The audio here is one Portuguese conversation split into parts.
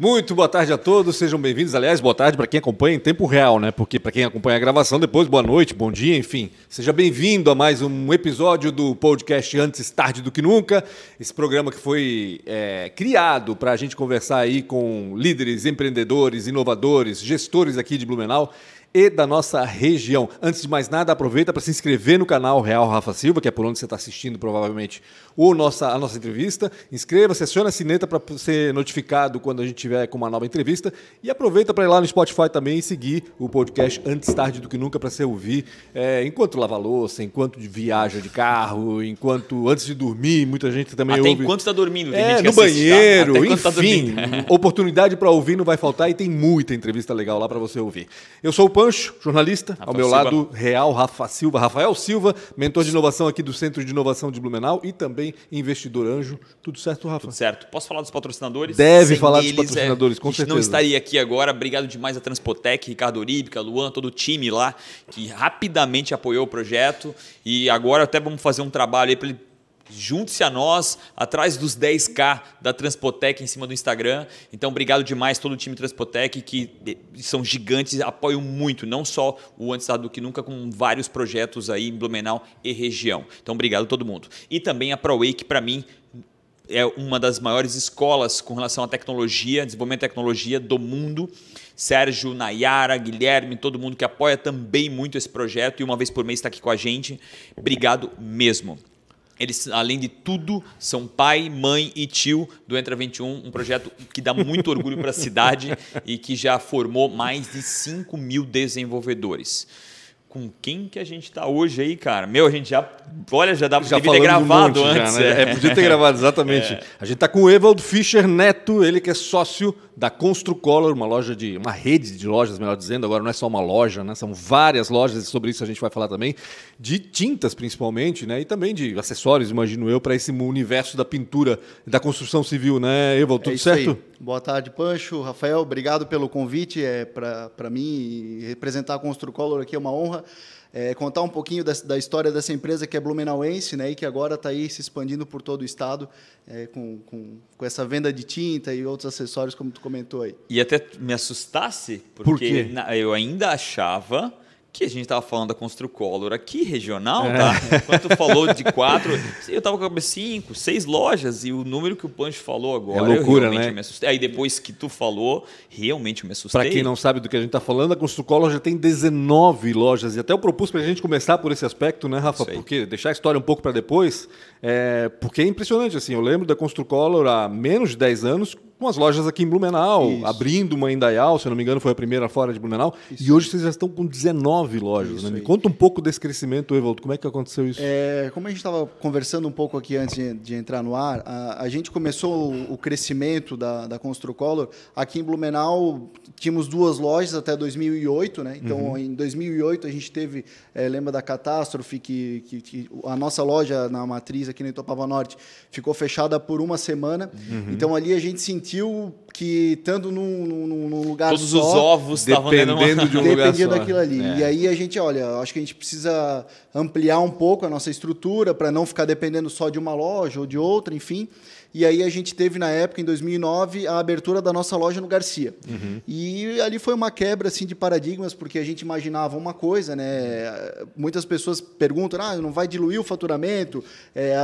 Muito boa tarde a todos, sejam bem-vindos. Aliás, boa tarde para quem acompanha em tempo real, né? Porque para quem acompanha a gravação, depois boa noite, bom dia, enfim. Seja bem-vindo a mais um episódio do podcast Antes Tarde do Que Nunca. Esse programa que foi é, criado para a gente conversar aí com líderes, empreendedores, inovadores, gestores aqui de Blumenau e da nossa região. Antes de mais nada, aproveita para se inscrever no canal Real Rafa Silva, que é por onde você está assistindo provavelmente o nossa, a nossa entrevista. Inscreva-se, aciona a sineta para ser notificado quando a gente tiver com uma nova entrevista. E aproveita para ir lá no Spotify também e seguir o podcast Antes Tarde do Que Nunca para você ouvir é, enquanto lava louça, enquanto viaja de carro, enquanto antes de dormir, muita gente também Até ouve. enquanto está dormindo, tem É, gente que no tá? banheiro, tá enfim, dormindo. oportunidade para ouvir não vai faltar e tem muita entrevista legal lá para você ouvir. Eu sou o Pancho, jornalista, ao meu Silva. lado, Real Rafa Silva, Rafael Silva, mentor de inovação aqui do Centro de Inovação de Blumenau e também investidor anjo. Tudo certo, Rafa? Tudo certo. Posso falar dos patrocinadores? Deve Sem falar dos eles, patrocinadores, é, com a gente não certeza. estaria aqui agora. Obrigado demais a Transpotec, Ricardo Oríbica, Luan, todo o time lá, que rapidamente apoiou o projeto. E agora até vamos fazer um trabalho aí para ele Junte-se a nós, atrás dos 10K da Transpotec em cima do Instagram. Então, obrigado demais todo o time Transpotec, que de- são gigantes, apoiam muito, não só o Antes do Que Nunca, com vários projetos aí em Blumenau e região. Então, obrigado todo mundo. E também a ProWay, que para mim é uma das maiores escolas com relação à tecnologia, desenvolvimento de tecnologia do mundo. Sérgio, Nayara, Guilherme, todo mundo que apoia também muito esse projeto e uma vez por mês está aqui com a gente. Obrigado mesmo. Eles, além de tudo, são pai, mãe e tio do Entra 21, um projeto que dá muito orgulho para a cidade e que já formou mais de 5 mil desenvolvedores. Com quem que a gente está hoje aí, cara? Meu, a gente já. Olha, já dá Já devia ter falamos um gravado monte já, antes. né? É, podia ter gravado, exatamente. A gente está com o Evald Fischer Neto, ele que é sócio da Construcolor, uma loja de. uma rede de lojas, melhor dizendo, agora não é só uma loja, né? São várias lojas, e sobre isso a gente vai falar também, de tintas principalmente, né? E também de acessórios, imagino eu, para esse universo da pintura, da construção civil, né, Evald? Tudo é isso certo? Aí. Boa tarde, Pancho. Rafael, obrigado pelo convite. É para mim representar a Construcolor aqui é uma honra. É, contar um pouquinho da, da história dessa empresa que é blumenauense, né, e que agora está aí se expandindo por todo o estado é, com, com, com essa venda de tinta e outros acessórios, como tu comentou aí. E até me assustasse, porque Por quê? na- eu ainda achava que a gente estava falando da Construcolor aqui regional, É. tá? Quando tu falou de quatro, eu tava com cinco, seis lojas e o número que o Pancho falou agora, É loucura, né? Aí depois que tu falou, realmente me assustei. Para quem não sabe do que a gente está falando, a Construcolor já tem 19 lojas. E até eu propus para a gente começar por esse aspecto, né, Rafa? Porque deixar a história um pouco para depois, é, porque é impressionante. assim. Eu lembro da Construcolor há menos de 10 anos, com as lojas aqui em Blumenau, Isso. abrindo uma em Indaial, se eu não me engano, foi a primeira fora de Blumenau. E hoje vocês já estão com 19 lojas. Isso Né? Me conta um pouco desse crescimento, Evaldo. Como é que aconteceu isso? É, como a gente estava conversando um pouco aqui antes de, de entrar no ar, a, a gente começou o, o crescimento da, da Construcolor. Aqui em Blumenau, tínhamos duas lojas até 2008, né? Então, em 2008, a gente teve, é, lembra da catástrofe, que, que, que a nossa loja na matriz aqui no Itopava Norte ficou fechada por uma semana. Então, ali a gente sentiu sentiu que, estando num, num, num lugar Todos só, os ovos estavam dentro de Dependendo um lugar dependia só. daquilo ali. É. E aí a gente, olha, acho que a gente precisa ampliar um pouco a nossa estrutura para não ficar dependendo só de uma loja ou de outra, enfim. E aí a gente teve na época, em 2009, a abertura da nossa loja no Garcia. Uhum. E ali foi uma quebra assim de paradigmas, porque a gente imaginava uma coisa, né? Muitas pessoas perguntam: "Ah, não vai diluir o faturamento? É,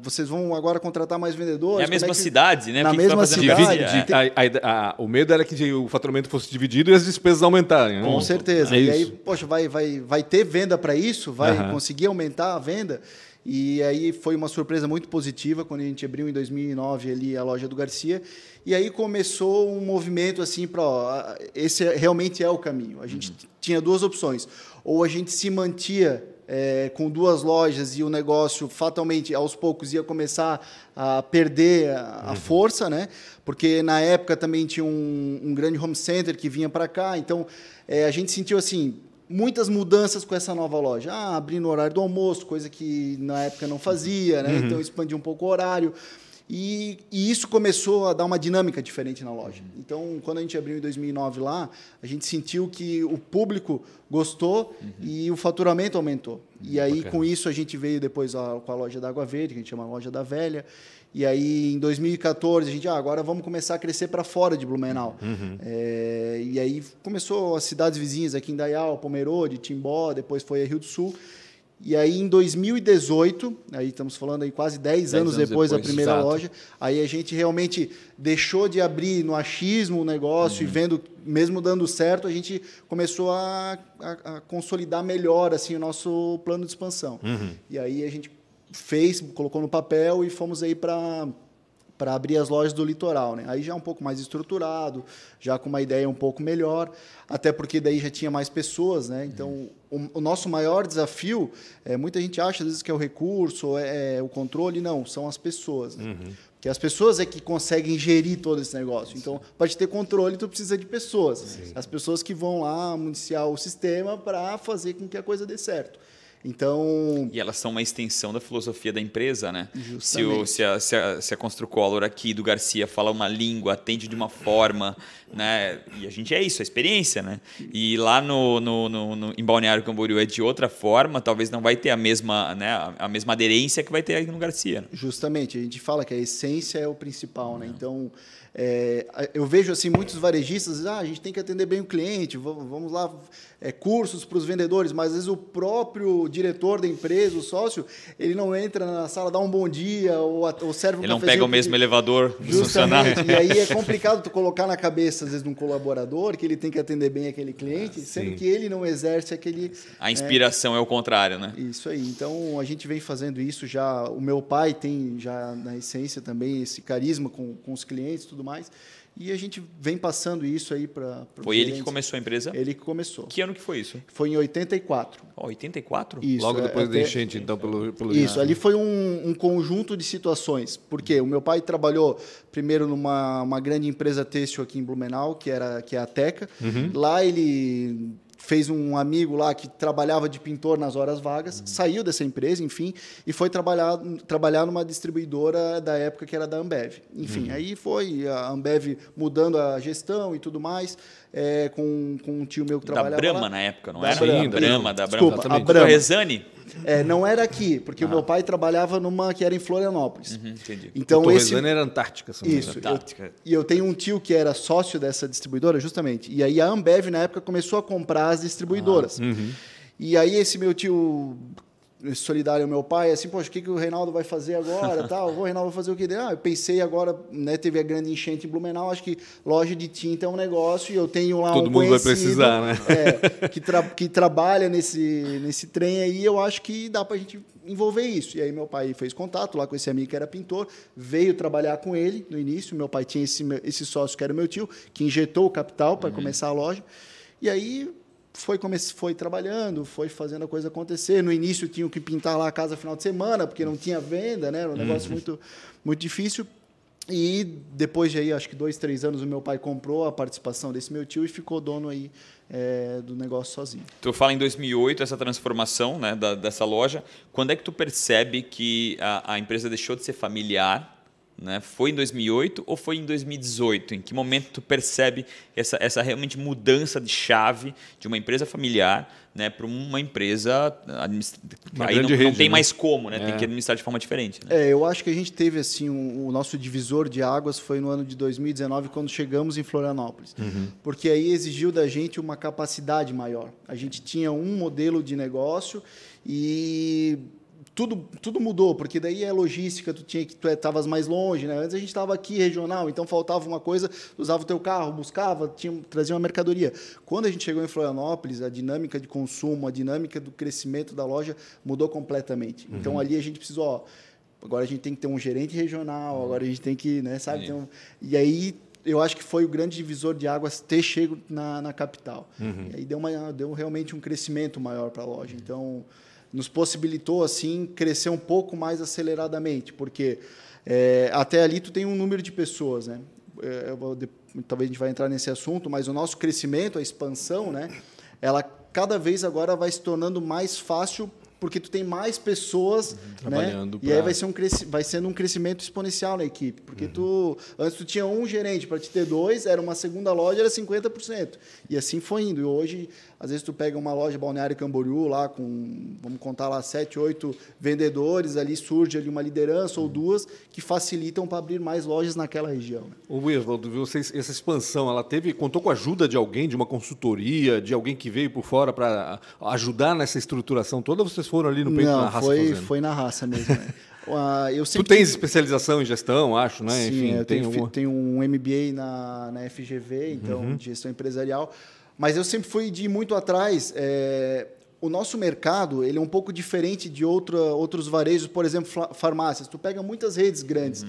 vocês vão agora contratar mais vendedores?" É a Como mesma que- cidade, né? Na mesma cidade, Garcia? de- A- a- a- o medo era que o faturamento fosse dividido e as despesas aumentarem. né? Com certeza. É e aí, poxa, vai, vai, vai ter venda para isso? Vai Aham. conseguir aumentar a venda? E aí foi uma surpresa muito positiva quando a gente abriu em 2009 ali a loja do Garcia. E aí começou um movimento assim para esse realmente é o caminho. A gente tinha duas opções. Ou a gente se mantia é, com duas lojas e o negócio fatalmente aos poucos ia começar a perder a, a força, né? Porque na época também tinha um, um grande home center que vinha para cá, então é, a gente sentiu assim muitas mudanças com essa nova loja. Ah, abrir no horário do almoço, coisa que na época não fazia, né? Então expandir um pouco o horário. E, e isso começou a dar uma dinâmica diferente na loja. Então, quando a gente abriu em 2009 lá, a gente sentiu que o público gostou e o faturamento aumentou. E aí, Bacana. com isso, a gente veio depois a- com a loja da Água Verde, que a gente chama Loja da Velha. E aí, em 2014, a gente, ah, agora vamos começar a crescer para fora de Blumenau. Uhum. É, e aí começou as cidades vizinhas aqui em Dayal, Pomerode, Timbó, depois foi a Rio do Sul. E aí, em 2018, aí estamos falando aí quase 10, anos, anos depois, da depois, primeira exato. loja, aí a gente realmente deixou de abrir no achismo o negócio Uhum. e vendo, mesmo dando certo, a gente começou a, a- a consolidar melhor assim o nosso plano de expansão. Uhum. E aí a gente fez, colocou no papel e fomos aí para para abrir as lojas do litoral, né? Aí já um pouco mais estruturado, já com uma ideia um pouco melhor, até porque daí já tinha mais pessoas, né? Então o, o nosso maior desafio, é, muita gente acha às vezes que é o recurso, ou é, é o controle, não, são as pessoas. Né? Porque as pessoas é que conseguem gerir todo esse negócio. Então, para te ter controle, tu precisa de pessoas. As pessoas que vão lá municiar o sistema para fazer com que a coisa dê certo. Então, E elas são uma extensão da filosofia da empresa, né? Se, Justamente. o, se, a, se, a, se a Construcolor aqui do Garcia fala uma língua, atende de uma forma, né? E a gente é isso, a experiência, né? E lá no, no, no, no- em Balneário Camboriú é de outra forma, talvez não vai ter a mesma, né, a, mesma aderência que vai ter aqui no Garcia. né? Justamente, a gente fala que a essência é o principal, né? Então, é, eu vejo assim muitos varejistas, ah, a gente tem que atender bem o cliente, va- vamos lá, é, cursos para os vendedores, mas às vezes o próprio diretor da empresa, o sócio, ele não entra na sala, dá um bom dia ou, ou serve um Ele não pega o mesmo elevador dos funcionários. Justamente. E aí é complicado tu colocar na cabeça, às vezes, de um colaborador que ele tem que atender bem aquele cliente, sendo sim. que ele não exerce aquele. A inspiração é, o contrário, né? Isso aí. Então a gente vem fazendo isso já. O meu pai tem já na essência também esse carisma com, com os clientes e tudo mais. E a gente vem passando isso aí para. Foi ele que começou a empresa? Ele que começou. Que ano que foi isso? Foi em 84. Ó, 84? Isso, Logo é, depois da até- enchente, então, pelo, pelo Isso, ali foi um, um conjunto de situações. Porque o meu pai trabalhou primeiro numa uma grande empresa têxtil aqui em Blumenau, que era que é a Teca. Lá ele fez um amigo lá que trabalhava de pintor nas horas vagas, saiu dessa empresa, enfim, e foi trabalhar, trabalhar numa distribuidora da época que era da Ambev. Enfim, aí foi a Ambev mudando a gestão e tudo mais, é, com, com um tio meu que Da trabalhava Brahma lá. na época, não Da era? Brahma. Brahma, da Brahma. Desculpa, a. Brahma. Rezane? É, não era aqui, porque o meu pai trabalhava numa que era em Florianópolis. Uhum, entendi. Então o esse era Antártica. se não isso. engano. eu- Antártica. e eu tenho um tio que era sócio dessa distribuidora, justamente. E aí a Ambev na época começou a comprar as distribuidoras. E aí esse meu tio solidário ao meu pai, assim, poxa, o que, que o Reinaldo vai fazer agora? Tal, o Reinaldo vai fazer o quê? Ah, eu pensei agora, né, teve a grande enchente em Blumenau, acho que loja de tinta é um negócio e eu tenho lá Todo um mundo vai precisar, né? é, que, tra- que trabalha nesse, nesse trem aí, eu acho que dá pra gente envolver isso. E aí meu pai fez contato lá com esse amigo que era pintor, veio trabalhar com ele no início, meu pai tinha esse, esse sócio que era meu tio, que injetou o capital para começar a loja, e aí foi, foi trabalhando, foi fazendo a coisa acontecer. No início tinham que pintar lá a casa final de semana, porque não tinha venda, né? Era um negócio muito, muito difícil. E depois de aí, acho que dois, três anos, o meu pai comprou a participação desse meu tio e ficou dono aí é, do negócio sozinho. Tu fala em 2008 essa transformação né, da- dessa loja. Quando é que tu percebe que a, a empresa deixou de ser familiar? Né? Foi em 2008 ou foi em 2018? Em que momento tu percebe essa, essa realmente mudança de chave de uma empresa familiar né, para uma empresa administra... Uma aí não, grande não rede, tem né? mais como, né? Tem É. que administrar de forma diferente. Né? É, eu acho que a gente teve assim um- o nosso divisor de águas foi no ano de 2019 quando chegamos em Florianópolis, porque aí exigiu da gente uma capacidade maior. A gente tinha um modelo de negócio e tudo, tudo mudou, porque daí é logística, tu tinha que tu estavas mais longe, né? Antes a gente estava aqui regional, então faltava uma coisa, tu usava o teu carro, buscava, tinha, trazia uma mercadoria. Quando a gente chegou em Florianópolis, a dinâmica de consumo, a dinâmica do crescimento da loja mudou completamente. Então ali a gente precisou, ó, agora a gente tem que ter um gerente regional, agora a gente tem que, né, sabe? Um- e aí eu acho que foi o grande divisor de águas ter chego na, na capital. E aí deu, uma, deu realmente um crescimento maior para a loja. Então, nos possibilitou, assim, crescer um pouco mais aceleradamente, porque é, até ali tu tem um número de pessoas, né? É, vou de- talvez a gente vai entrar nesse assunto, mas o nosso crescimento, a expansão, né? Ela cada vez agora vai se tornando mais fácil porque tu tem mais pessoas Uhum, né? Trabalhando E aí pra- vai, ser um cresci- vai sendo um crescimento exponencial na equipe. Porque tu antes tu tinha um gerente para te ter dois, era uma segunda loja, era 50%. E assim foi indo. E hoje, às vezes, tu pega uma loja Balneário Camboriú lá com, vamos contar lá, sete, oito vendedores, ali surge ali uma liderança ou duas que facilitam para abrir mais lojas naquela região. né? O Evaldo, vocês, essa expansão, ela teve, contou com a ajuda de alguém, de uma consultoria, de alguém que veio por fora para ajudar nessa estruturação toda? ou Vocês foram ali no peito Não, na raça foi, fazendo? foi na raça mesmo. né? Eu Tu tens especialização em gestão, acho, né? Sim, Enfim, eu tenho, alguma... tenho um MBA na, na FGV, então, de gestão empresarial. Mas eu sempre fui de muito atrás. é, o nosso mercado ele é um pouco diferente de outra, outros varejos, por exemplo, farmácias. Tu pega muitas redes grandes.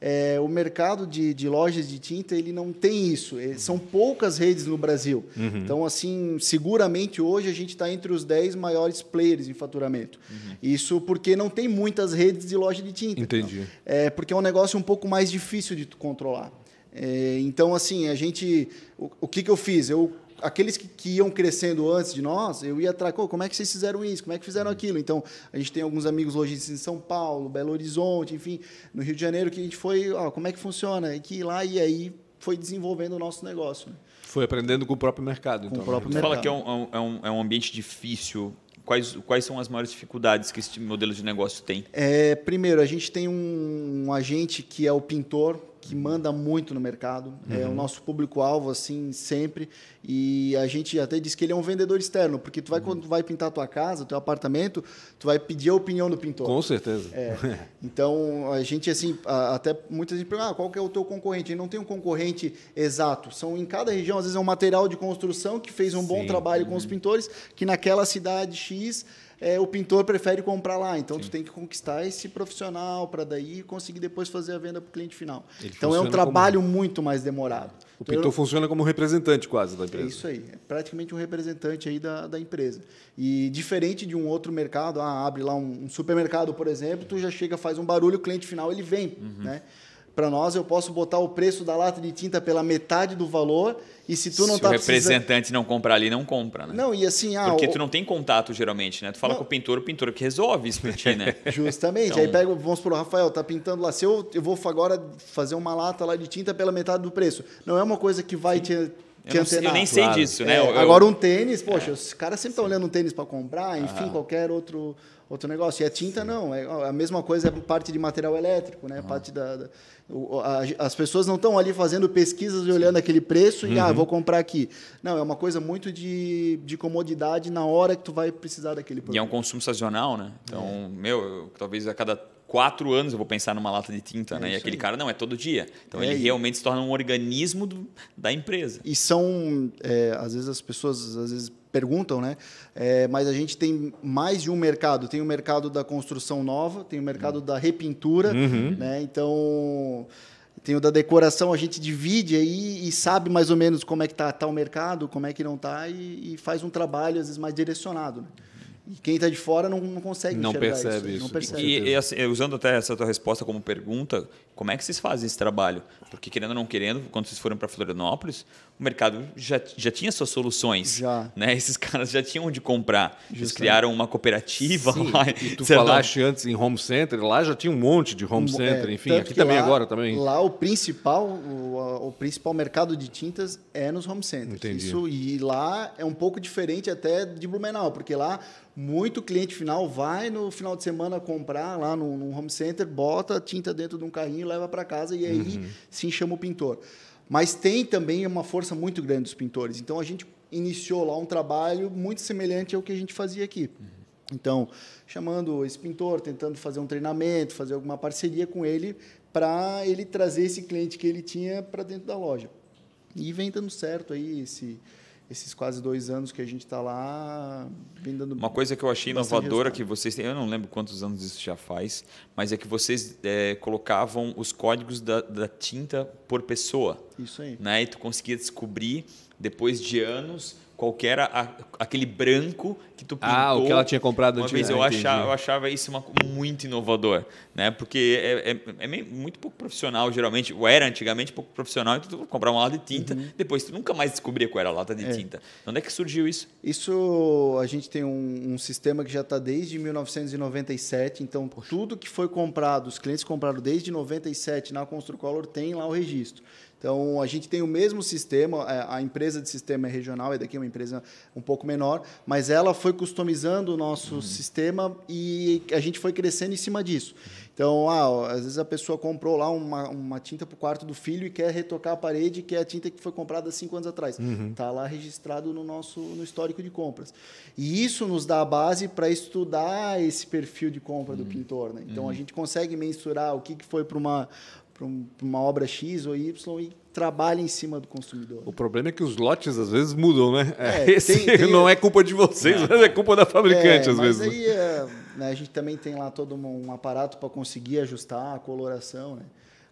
É, o mercado de, de lojas de tinta ele não tem isso. É, são poucas redes no Brasil. Então, assim, seguramente hoje a gente está entre os 10 maiores players em faturamento. Isso porque não tem muitas redes de loja de tinta. Entendi. É, porque é um negócio um pouco mais difícil de controlar. É, então, assim, a gente. O, o que, que eu fiz? Eu, aqueles que, que iam crescendo antes de nós, eu ia atrás, "Pô, como é que vocês fizeram isso? Como é que fizeram aquilo? Então, a gente tem alguns amigos lojistas em São Paulo, Belo Horizonte, enfim, no Rio de Janeiro, que a gente foi, ó, como é que funciona? E que ir lá e aí foi desenvolvendo o nosso negócio. né? Foi aprendendo com o próprio mercado, então. o próprio Tu né? fala mercado. que é um, é um- é um ambiente difícil. Quais, quais são as maiores dificuldades que esse modelo de negócio tem? É, primeiro, a gente tem um, um agente que é o pintor, que manda muito no mercado. É o nosso público-alvo, assim, sempre. E a gente até diz que ele é um vendedor externo, porque tu vai, quando tu vai pintar a tua casa, teu apartamento, tu vai pedir a opinião do pintor. Com certeza. É. Então, a gente, assim, até muitas vezes perguntam, ah, qual que é o teu concorrente? Ele não tem um concorrente exato. São em cada região, às vezes é um material de construção que fez um bom Sim. trabalho com os pintores, que naquela cidade X é, o pintor prefere comprar lá. Então, tu tem que conquistar esse profissional para daí conseguir depois fazer a venda para o cliente final. Ele então, é um trabalho muito mais demorado. O Então, pintor funciona como representante quase da é empresa. isso aí, é praticamente um representante aí da, da empresa. E diferente de um outro mercado, ah, abre lá um, um supermercado, por exemplo, tu já chega, faz um barulho, o cliente final ele vem, Uhum. né? Para nós, eu posso botar o preço da lata de tinta pela metade do valor e se tu não Se tá o precisando... representante não comprar ali, não compra, né? Não, e assim, ah, Porque o- tu não tem contato geralmente, né? Tu fala Não. com o pintor, o pintor que resolve isso pra ti, né? Justamente. Então- Aí pega, vamos supor, o Rafael tá pintando lá. Se eu, eu vou agora fazer uma lata lá de tinta pela metade do preço. Não é uma coisa que vai te, te Eu, não sei- eu nem sei Claro. disso, né? É, Eu- agora um tênis, poxa, os caras sempre estão olhando um tênis para comprar, enfim, qualquer outro, outro negócio. E a tinta não, é a mesma coisa é parte de material elétrico, né? Parte da, da- o- a- as pessoas não estão ali fazendo pesquisas e olhando aquele preço e ah, vou comprar aqui. Não, é uma coisa muito de, de comodidade na hora que tu vai precisar daquele produto. E é um consumo sazonal, né? Então, É. meu, eu- talvez a cada quatro anos eu vou pensar numa lata de tinta, É né? E aquele aí. cara, não, é todo dia. Então, É, ele e- realmente se torna um organismo do- da empresa. E são, é, às vezes as pessoas às vezes perguntam, né? É, mas a gente tem mais de um mercado. Tem o mercado da construção nova, tem o mercado da repintura, né? Então tem o da decoração, a gente divide aí e sabe mais ou menos como é que tá, tá o mercado, como é que não tá e, e faz um trabalho às vezes mais direcionado. né? E quem está de fora não, não consegue Não enxergar percebe Não isso. percebe. E, e, assim, usando até essa tua resposta como pergunta, como é que vocês fazem esse trabalho? Porque, querendo ou não querendo, quando vocês foram para Florianópolis, o mercado já, já tinha suas soluções. Já. Né? Esses caras já tinham onde comprar. Eles Justamente. criaram uma cooperativa Sim, lá. e tu falaste antes em home center, lá já tinha um monte de home center, é, enfim, aqui também lá- agora também. Lá o principal, o, o principal mercado de tintas é nos home centers. Entendi. Isso, e lá é um pouco diferente até de Blumenau, porque lá muito cliente final vai no final de semana comprar lá no, no home center, bota a tinta dentro de um carrinho, leva para casa e aí Uhum. sim chama o pintor. Mas tem também uma força muito grande dos pintores. Então a gente iniciou lá um trabalho muito semelhante ao que a gente fazia aqui. Então, chamando esse pintor, tentando fazer um treinamento, fazer alguma parceria com ele para ele trazer esse cliente que ele tinha para dentro da loja. E vem dando certo aí esse, esses quase dois anos que a gente está lá, vem dando Uma coisa que eu achei inovadora resultado. que vocês têm, eu não lembro quantos anos isso já faz, mas é que vocês é, colocavam os códigos da, da tinta por pessoa. Isso aí. Né? E tu conseguia descobrir, depois de anos, qual que era a, aquele branco que tu pintou. Ah, o que ela tinha comprado Uma vez antes. eu achava, eu achava isso uma, muito inovador, né? Porque é, é, é muito pouco profissional, geralmente, ou era antigamente pouco profissional, então tu comprar uma lata de tinta, Uhum. depois tu nunca mais descobria qual era a lata de É. tinta. Onde é que surgiu isso? Isso a gente tem um, um sistema que já está desde 1997, então tudo que foi comprado, os clientes compraram desde 97 na Construcolor tem lá o registro. Então a gente tem o mesmo sistema, a- a empresa de sistema é regional, é daqui uma empresa um pouco menor, mas ela foi customizando o nosso sistema e a gente foi crescendo em cima disso. Então, ah, às vezes a pessoa comprou lá uma, uma tinta para o quarto do filho e quer retocar a parede, que é a tinta que foi comprada cinco anos atrás. Está lá registrado no nosso no histórico de compras. E isso nos dá a base para estudar esse perfil de compra do pintor. Né? Então, a gente consegue mensurar o que, que foi para uma, pra um- uma obra X ou Y e trabalha em cima do consumidor. O problema é que os lotes às vezes mudam, né? É, Esse tem- tem- não é culpa de vocês, mas é culpa da fabricante É, às mas vezes. aí é, né, a gente também tem lá todo um aparato para conseguir ajustar a coloração. Né?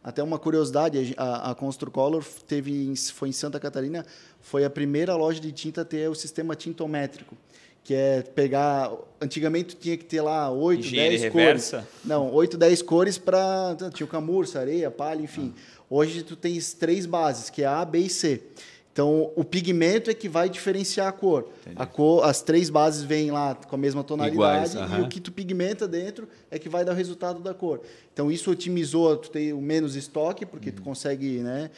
Até uma curiosidade, a a, Construcolor teve foi em Santa Catarina, foi a primeira loja de tinta a ter o sistema tintométrico, que é pegar... Antigamente tinha que ter lá 8, Engenharia 10 reversa? cores. Não, 8, 10 cores para... Tinha o camurça, areia, palha, enfim. Hoje tu tens três bases, que é A, B e C. Então, o pigmento é que vai diferenciar a cor. A cor as três bases vêm lá com a mesma tonalidade Iguais, e aham. o que tu pigmenta dentro é que vai dar o resultado da cor. Então, isso otimizou, tu tem o menos estoque, porque Uhum. tu consegue, né?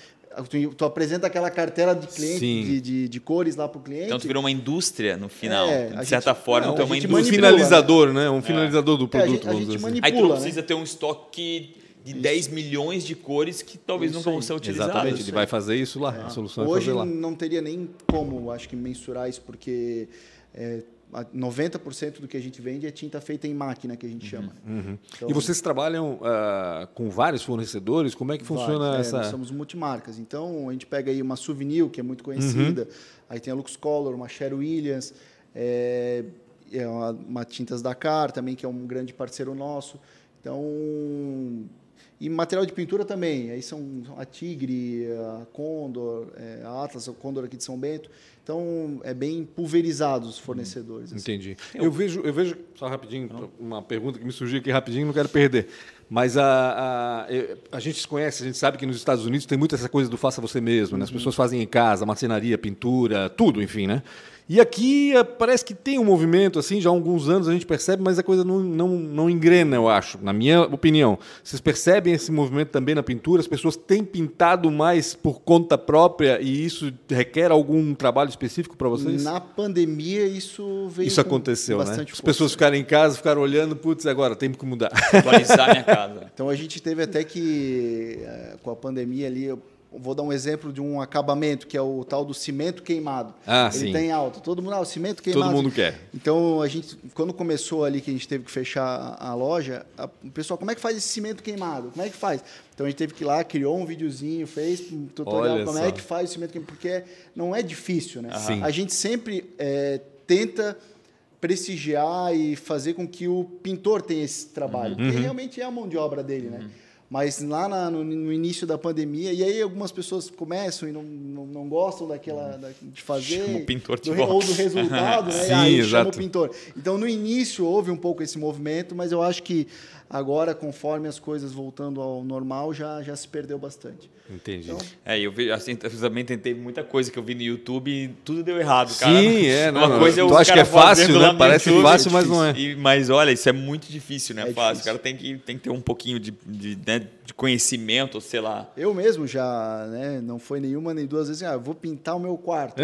Tu, tu apresenta aquela cartela de cliente, de, de, de cores lá para o cliente. Então tu virou uma indústria no final. É, de certa gente- forma, não, tu é a uma Um indústria. manipula, finalizador, né? Um finalizador do É, a produto, gente- a gente dizer assim. manipula. Aí tu não né? precisa ter um estoque de 10 milhões de cores que talvez Isso nunca vão ser utilizadas. Exatamente, isso ele vai fazer isso lá. A solução é Hoje fazer lá. não teria nem como, acho que, mensurar isso, porque é, a- 90% do que a gente vende é tinta feita em máquina, que a gente chama. né? Então, E vocês trabalham ah, com vários fornecedores? Como é que funciona vários, é, essa. nós somos multimarcas. Então, a gente pega aí uma Souvenir, que é muito conhecida, aí tem a Lux Color, uma Sher Williams, é, é uma, uma Tintas Dakar também, que é um grande parceiro nosso. Então, e material de pintura também. Aí são a Tigre, a Condor, é, a Atlas, o Condor aqui de São Bento. Então, é bem pulverizado os fornecedores. assim. Entendi. Eu vejo, eu vejo, só rapidinho, uma pergunta que me surgiu aqui rapidinho, não quero perder. Mas a, a, eu- a gente se conhece, a gente sabe que nos Estados Unidos tem muito essa coisa do faça você mesmo, né? As pessoas fazem em casa, marcenaria, pintura, tudo, enfim, né? E aqui eh, parece que tem um movimento, assim, já há alguns anos a gente percebe, mas a coisa não, não, não engrena, eu acho, na minha opinião. Vocês percebem esse movimento também na pintura? As pessoas têm pintado mais por conta própria e isso requer algum trabalho específico para vocês? Na pandemia, isso veio Isso com aconteceu, né? As pessoas ficaram em casa, ficaram olhando, putz, agora tem que mudar. Atualizar minha casa. Então a gente teve até que, eh, com a pandemia ali, eu vou dar um exemplo de um acabamento, que é o tal do cimento queimado. Ah, Ele sim. tem alta. Todo mundo, ah, o cimento queimado. Todo mundo quer. Então a gente, quando começou ali que a gente teve que fechar a, loja, a- o pessoal, como é que faz esse cimento queimado? Como é que faz? Então a gente teve que ir lá, criou um videozinho, fez um tutorial Olha como só. é que faz o cimento queimado, porque não é difícil, né? Sim. A gente sempre eh, tenta prestigiar e fazer com que o pintor tenha esse trabalho, Uhum. porque realmente é a mão de obra dele, né? Mas lá na- no, no início da pandemia, e aí algumas pessoas começam e não, não, não gostam daquela da- de fazer, Chama o pintor de do re- ou volta. do resultado, né? Sim, aí chama exato. o pintor. Então no início houve um pouco esse movimento, mas eu acho que agora, conforme as coisas voltando ao normal, já, já se perdeu bastante. Entendi. Então, É, eu, vi, assim, eu também tentei muita coisa que eu vi no YouTube e tudo deu errado, cara. Sim, é, não, Uma não, coisa é tu acha que é fácil, né? Parece YouTube. fácil, mas não é. E- mas olha, isso é muito difícil, não é, fácil. difícil. O cara tem que, tem que ter um pouquinho de, de, né, de conhecimento, sei lá. Eu mesmo já, né, não foi nenhuma nem duas vezes, ah, vou pintar o meu quarto.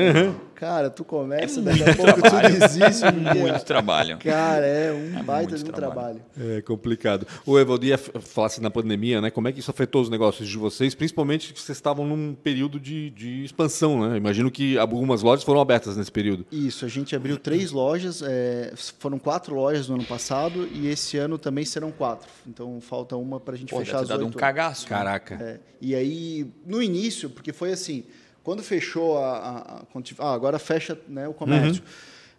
Cara, tu começa, É daqui a muito pouco trabalho. tu desiste. porque- Muito trabalho. Cara, é um baita muito de um trabalho. trabalho. É complicado. O Evaldir falasse na pandemia, né? Como é que isso afetou os negócios de vocês, principalmente que vocês estavam num período de, de expansão, né? Imagino que algumas lojas foram abertas nesse período. Isso, a gente abriu três lojas, é, foram quatro lojas no ano passado e esse ano também serão quatro. Então falta uma para a gente Pô, fechar deve as ter dado um cagaço. né? Caraca. É, e aí, no início, porque foi assim, quando fechou a. a- a- ah, agora fecha né, o comércio.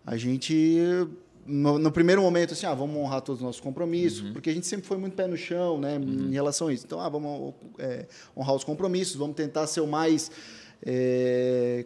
A gente. No, no primeiro momento, assim, ah, vamos honrar todos os nossos compromissos, porque a gente sempre foi muito pé no chão, né, em relação a isso. Então, ah, vamos é, honrar os compromissos, vamos tentar ser o mais é,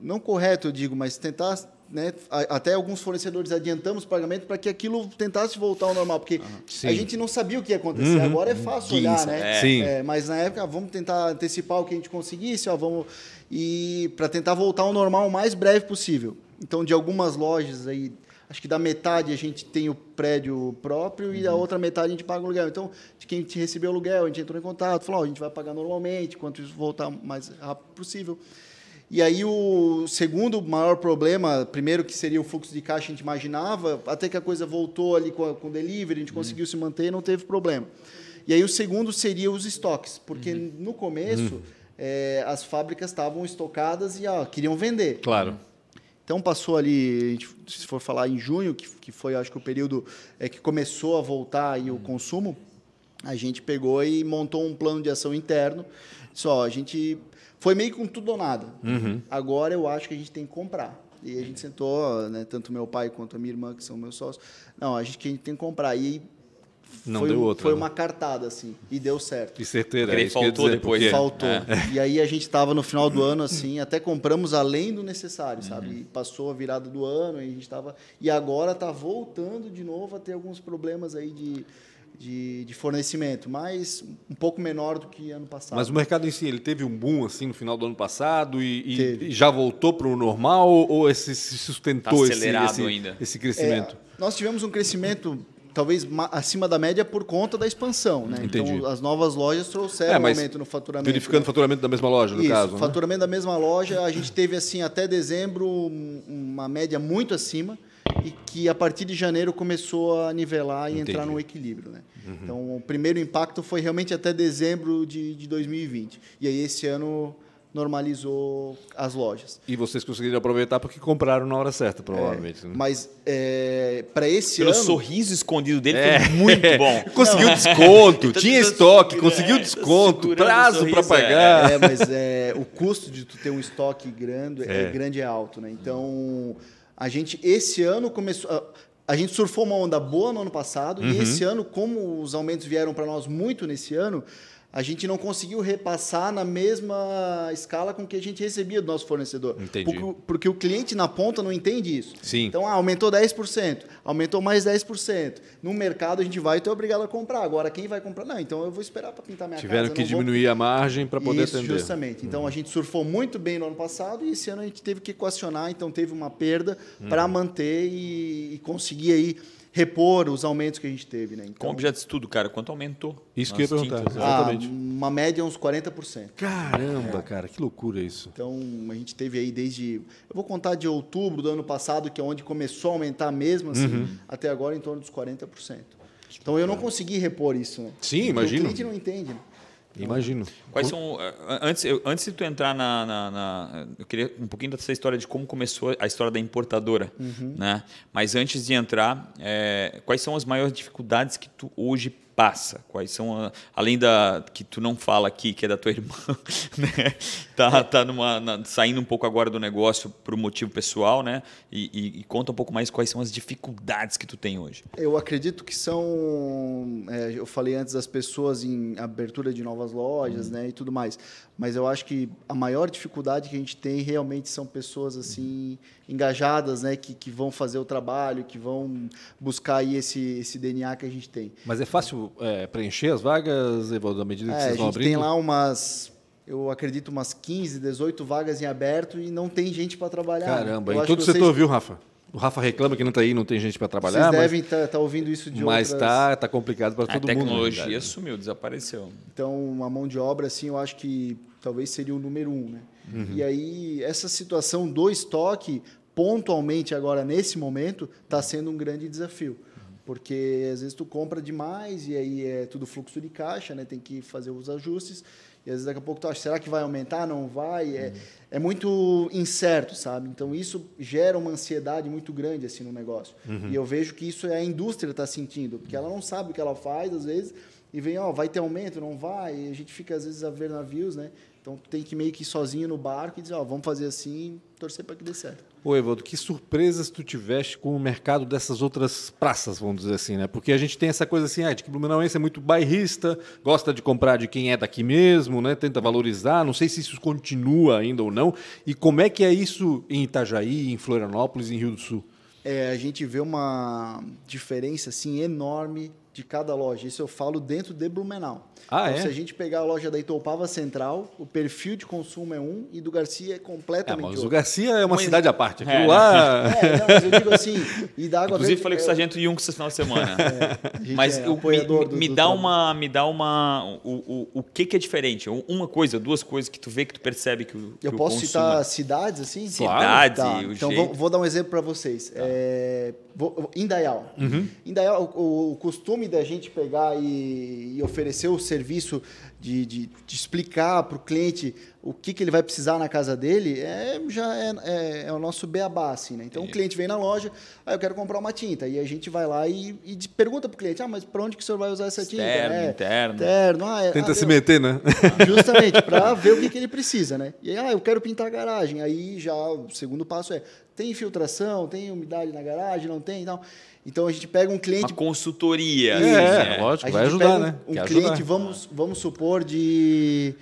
não correto, eu digo, mas tentar né, até alguns fornecedores adiantamos o pagamento para que aquilo tentasse voltar ao normal, porque Sim. a gente não sabia o que ia acontecer. Uhum. Agora é fácil olhar, né? É. Sim. É, mas na época, vamos tentar antecipar o que a gente conseguisse, ó, vamos e para tentar voltar ao normal o mais breve possível. Então, de algumas lojas aí, acho que da metade a gente tem o prédio próprio e a outra metade a gente paga o aluguel. Então, de quem te recebeu o aluguel, a gente entrou em contato, falou, ó, a gente vai pagar normalmente, quanto isso voltar o mais rápido possível. E aí o segundo maior problema, primeiro que seria o fluxo de caixa, a gente imaginava, até que a coisa voltou ali com, com o delivery, a gente conseguiu se manter e não teve problema. E aí o segundo seria os estoques, porque Uhum. no começo é, as fábricas estavam estocadas e ó, queriam vender. Claro. Então passou ali, se for falar em junho, que, que foi acho que o período é, que começou a voltar aí o consumo, a gente pegou e montou um plano de ação interno. Só, a gente foi meio com tudo ou nada. Agora eu acho que a gente tem que comprar. E a gente sentou, né, tanto meu pai quanto a minha irmã, que são meus sócios, não, a gente, que a gente tem que comprar. E Não foi, deu outra. foi né? uma cartada, assim, e deu certo. E certeira. Porque é faltou dizer, depois, porque- né? Faltou. E aí a gente estava no final do ano assim, até compramos além do necessário, Uhum. sabe? E passou a virada do ano e a gente estava e agora está voltando de novo a ter alguns problemas aí de, de, de fornecimento, mas um pouco menor do que ano passado. Mas o mercado em si, ele teve um boom assim no final do ano passado e, e- e já voltou para o normal ou esse se sustentou Tá esse, acelerado esse, ainda. esse crescimento? É, nós tivemos um crescimento talvez ma- acima da média por conta da expansão, né? Entendi. Então as novas lojas trouxeram É, um aumento no faturamento. Verificando o faturamento da mesma loja, no Isso, caso. né? faturamento da mesma loja, a gente teve assim até dezembro um- uma média muito acima e que a partir de janeiro começou a nivelar e Entendi. Uhum. entrar no equilíbrio, né? Então o primeiro impacto foi realmente até dezembro de, de 2020 e aí esse ano normalizou as lojas. E vocês conseguiram aproveitar porque compraram na hora certa, provavelmente. né? Mas para esse Pelo ano sorriso escondido dele foi muito bom. Conseguiu desconto, Tá tinha tudo estoque, conseguiu é, tá desconto, prazo para sorriso, pagar. É, mas é, o custo de tu ter um estoque grande é, É. grande é alto, né? Então, a gente esse ano começou a, a gente surfou uma onda boa no ano passado Uhum. e esse ano, como os aumentos vieram para nós muito nesse ano, a gente não conseguiu repassar na mesma escala com que a gente recebia do nosso fornecedor. Entendi. Porque, porque o cliente na ponta não entende isso. Sim. Então, ah, aumentou 10%, aumentou mais 10%. No mercado a gente vai ter obrigado a comprar. Agora, quem vai comprar? Não, então eu vou esperar para pintar minha Tiveram casa. que não vou diminuir a margem para poder isso, atender. justamente. Então a gente surfou muito bem no ano passado e esse ano a gente teve que equacionar, então teve uma perda Uhum. para manter e, e conseguir aí repor os aumentos que a gente teve, né? Com Então, objeto de estudo, cara, quanto aumentou? Isso que eu ia perguntar. tintas? ah, exatamente. uma média uns 40%. Caramba, cara, que loucura isso. Então a gente teve aí desde, eu vou contar de outubro do ano passado, que é onde começou a aumentar mesmo assim, Uhum. até agora em torno dos 40%. Então eu não consegui repor isso, né? Sim, Porque imagino. O cliente não entende. né? Imagino. Quais são. eh, Antes, eu- antes de tu entrar na, na- na- Eu queria um pouquinho dessa história de como começou a história da importadora. Né? Mas antes de entrar, eh, quais são as maiores dificuldades que tu hoje passa? Quais são, a- além da que tu não fala aqui, que é da tua irmã, né? tá, tá numa, na- saindo um pouco agora do negócio por um motivo pessoal, né? E, e- e conta um pouco mais quais são as dificuldades que tu tem hoje. Eu acredito que são, é, eu falei antes das pessoas em abertura de novas lojas, né, e tudo mais. Mas eu acho que a maior dificuldade que a gente tem realmente são pessoas assim engajadas, né, que, que vão fazer o trabalho, que vão buscar aí esse, esse DNA que a gente tem. Mas é fácil é, preencher as vagas, Evaldo, à medida que É, a vocês vão abrindo? tem lá umas, eu acredito umas 15, 18 vagas em aberto e não tem gente para trabalhar. né? Caramba, Eu em todo o vocês- setor, viu, Rafa? O Rafa reclama que não está aí, não tem gente para trabalhar, Vocês devem estar ouvindo isso de mas outras... tá, tá complicado para A todo mundo. na tecnologia verdade. sumiu, desapareceu. Então, a mão de obra, assim, eu acho que talvez seria o número um, né? E aí, essa situação do estoque, pontualmente agora, nesse momento, está sendo um grande desafio. Porque, às vezes, tu compra demais e aí é tudo fluxo de caixa, né? Tem que fazer os ajustes. E, às vezes, daqui a pouco tu acha, será que vai aumentar? Não vai? É, é muito incerto, sabe? Então, isso gera uma ansiedade muito grande, assim, no negócio. E eu vejo que isso é a indústria está sentindo, porque ela não sabe o que ela faz, às vezes, e vem, ó, vai ter aumento, não vai, e a gente fica às vezes a ver navios, né? Então tem que meio que ir sozinho no barco e dizer, ó, vamos fazer assim, torcer para que dê certo. Ô, Evaldo, que surpresas tu tiveste com o mercado dessas outras praças, vamos dizer assim, né? Porque a gente tem essa coisa assim, ah, de que Blumenauense é muito bairrista, gosta de comprar de quem é daqui mesmo, né? Tenta valorizar, não sei se isso continua ainda ou não. E como é que é isso em Itajaí, em Florianópolis, em Rio do Sul? É, a gente vê uma diferença assim enorme de cada loja. Isso eu falo dentro de Blumenau. Ah, então, é? Se a gente pegar a loja da Itoupava Central, o perfil de consumo é um e do Garcia é É, completamente mas o outro. Garcia é uma Mas- cidade à parte. Aquilo É, lá. É, não, mas eu digo assim, e da água Inclusive verde, falei com o é- Sargento Jung esse final de semana. a gente Mas é o- me, do- me do dá uma, me dá uma, o, o, o que que é diferente? Uma coisa, duas coisas que tu vê que tu percebe que o que Eu o posso consumo- citar cidades assim? Cidade, Tá, o então jeito. vou, vou dar um exemplo para vocês. É, vou- vou- Indaial. Indaial, o, o costume da gente pegar e, e oferecer o serviço de, de- de explicar para o cliente o que, que ele vai precisar na casa dele é, já é, é- é o nosso beabá, assim, né? Então o cliente vem na loja, ah, eu quero comprar uma tinta. E a gente vai lá e, e pergunta para o cliente, ah, mas para onde que o senhor vai usar essa tinta? Externo, É, interno. interno. Ah, é- Tenta ah, se eu- meter, né? Justamente, para ver o que, que ele precisa, né? E aí, ah, eu quero pintar a garagem. Aí já o segundo passo é: tem infiltração, tem umidade na garagem, não tem? Não. Então a gente pega um cliente. Uma consultoria. É, assim, lógico, a vai ajudar, pega um, né? Um Quer cliente, ajudar. vamos, vamos supor, de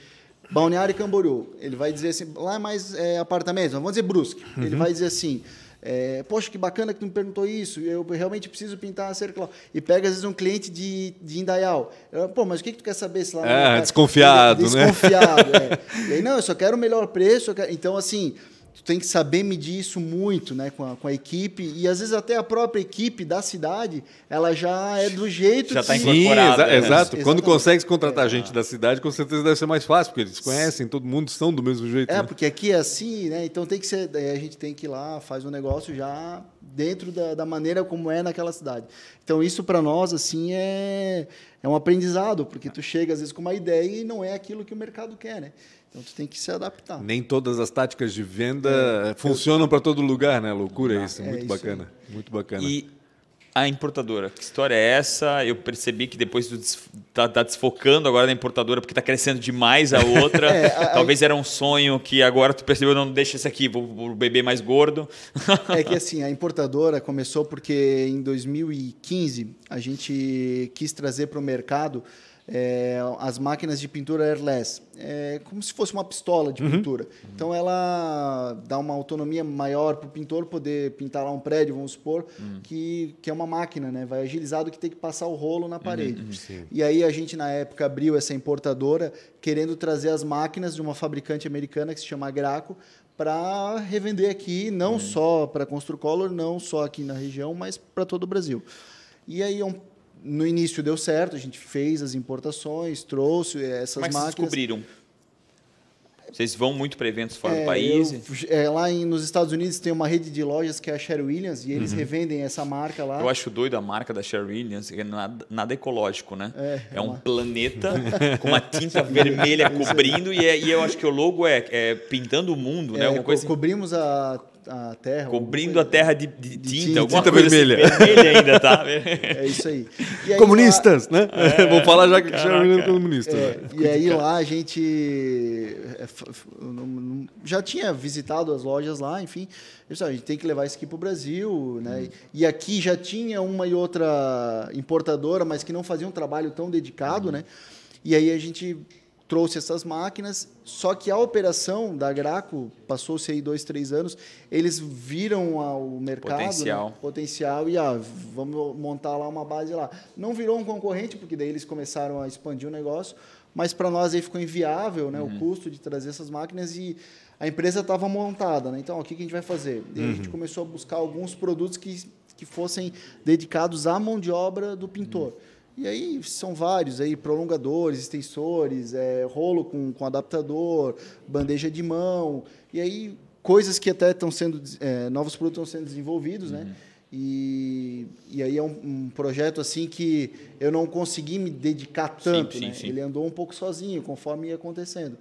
Balneário Camboriú. Ele vai dizer assim: lá é mais é, apartamentos, vamos dizer Brusque. Ele Uhum. vai dizer assim. é, Poxa, que bacana que tu me perguntou isso. Eu realmente preciso pintar a cerca. lá." E pega, às vezes, um cliente de, de Indaial. Eu, Pô, mas o que, que tu quer saber se lá É, não- desconfiado, né? Desconfiado, é. E aí, não, eu só quero o melhor preço. quero- Então, assim, tu tem que saber medir isso muito né, com, a, com a equipe. E às vezes até a própria equipe da cidade, ela já é do jeito Já que... tá Sim, incorporado, exa- né? exato. Quando consegue contratar gente da cidade, com certeza deve ser mais fácil, porque eles conhecem, todo mundo são do mesmo jeito. É, né? porque aqui é assim, né? Então tem que ser. daí a gente tem que ir lá, faz um negócio já dentro da, da maneira como é naquela cidade. Então isso para nós assim é é um aprendizado, porque tu chega às vezes com uma ideia e não é aquilo que o mercado quer, né? Então tu tem que se adaptar. Nem todas as táticas de venda funcionam para todo lugar, né? Loucura isso, É muito isso bacana, muito bacana. E a importadora, que história é essa? Eu percebi que depois tu des- tá, tá desfocando agora na importadora porque tá crescendo demais a outra. É, a- a- Talvez era um sonho que agora tu percebeu, não deixa esse aqui, vou, vou beber mais gordo. É que assim, a importadora começou porque em 2015 a gente quis trazer para o mercado é, as máquinas de pintura airless, é, como se fosse uma pistola de pintura. Então ela dá uma autonomia maior para o pintor poder pintar lá um prédio, vamos supor, que, que é uma máquina, né? vai agilizar do que tem que passar o rolo na parede. E aí a gente na época abriu essa importadora querendo trazer as máquinas de uma fabricante americana que se chama Graco para revender aqui, não só para Construcolor, não só aqui na região, mas para todo o Brasil. E aí, um- no início deu certo, a gente fez as importações, trouxe essas Como é máquinas. descobriram? Vocês vão muito para eventos fora É, do país? eu- é, lá em- nos Estados Unidos tem uma rede de lojas que é a Sherwin Williams e Uhum. eles revendem essa marca lá. Eu acho doido a marca da Sherwin Williams, que é nada, nada ecológico, né? É, É, é um uma- planeta com uma tinta vermelha cobrindo e, é- e eu acho que o logo é, pintando o mundo, né? Alguma coisa co- assim. cobrimos a, a terra. Cobrindo a terra de, de tinta, tinta. alguma Tinta coisa assim, vermelha. vermelha ainda, tá? É isso aí. Aí Comunistas, né? Vamos falar já que é comunista. É, né? e aí lá a gente é, já tinha visitado as lojas lá, enfim. Eu disse, "Ah, a gente tem que levar isso aqui para o Brasil, né? E aqui já tinha uma e outra importadora, mas que não fazia um trabalho tão dedicado, né? E aí a gente trouxe essas máquinas, só que a operação da Graco passou-se aí dois, três anos, eles viram o mercado, né? Potencial. potencial e ah, vamos montar lá uma base lá. Não virou um concorrente, porque daí eles começaram a expandir o negócio, mas para nós aí ficou inviável né, o custo de trazer essas máquinas e a empresa estava montada. Né? Então, ó, o que, que a gente vai fazer? E aí a gente começou a buscar alguns produtos que, que fossem dedicados à mão de obra do pintor. E aí são vários aí, prolongadores, extensores, é, rolo com, com adaptador, bandeja de mão, e aí coisas que até estão sendo, é, novos produtos estão sendo desenvolvidos, né? E, e aí é um, um projeto assim que eu não consegui me dedicar tanto, sim, né? sim. Ele andou um pouco sozinho, conforme ia acontecendo.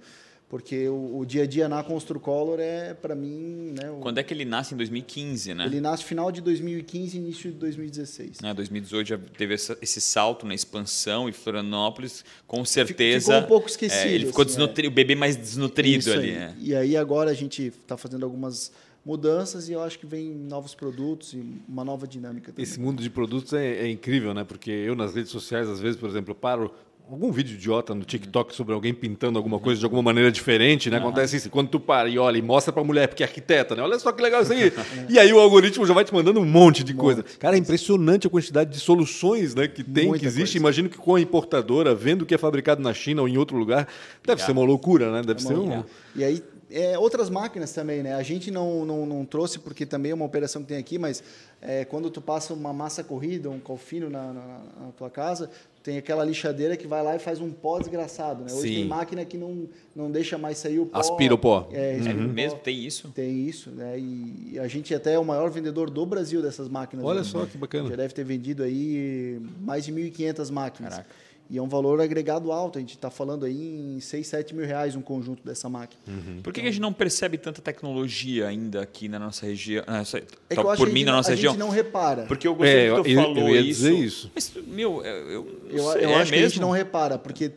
Porque o, o dia a dia na Construcolor é, para mim... Né, o, Quando é que ele nasce em 2015, né? Ele nasce final de 2015 início de 2016. É, 2018 já teve essa, esse salto na expansão e Florianópolis, com certeza. Ficou um pouco esquecido. É, ele ficou assim, desnutrido, o bebê mais desnutrido Isso ali. aí. é. E aí agora a gente está fazendo algumas mudanças e eu acho que vem novos produtos e uma nova dinâmica também. Esse mundo de produtos é, é incrível, né? Porque eu nas redes sociais, às vezes, por exemplo, paro algum vídeo idiota no TikTok sobre alguém pintando alguma coisa de alguma maneira diferente, né? Acontece isso. Quando tu para e olha e mostra pra mulher, porque é arquiteta, né? Olha só que legal isso aí. e aí o algoritmo já vai te mandando um monte de coisa. Cara, é impressionante a quantidade de soluções né, que tem, Muita que existe. coisa. Imagino que com a importadora, vendo o que é fabricado na China ou em outro lugar, deve ser uma loucura, né? Deve ser um... E aí, é, outras máquinas também, né? A gente não, não, não trouxe, porque também é uma operação que tem aqui, mas é, quando tu passa uma massa corrida, um calfino na, na, na tua casa, tem aquela lixadeira que vai lá e faz um pó desgraçado, né? Hoje Sim. tem máquina que não, não deixa mais sair o pó. Aspira o pó. É, É aspira o pó. mesmo, tem isso. Tem isso, né? E e a gente até é o maior vendedor do Brasil dessas máquinas. Olha né? só que bacana. Já deve ter vendido aí mais de 1.500 máquinas. Caraca. E é um valor agregado alto. A gente está falando aí em 6, 7 mil reais um conjunto dessa máquina. Por que, que a gente não percebe tanta tecnologia ainda aqui na nossa região? É que tá, eu acho por mim, a na não- nossa a região? gente não repara. Porque eu gostei É, que tu eu- eu falou ia isso. dizer isso. Mas, meu, eu, eu, Eu, eu é acho que a gente mesmo? não repara, porque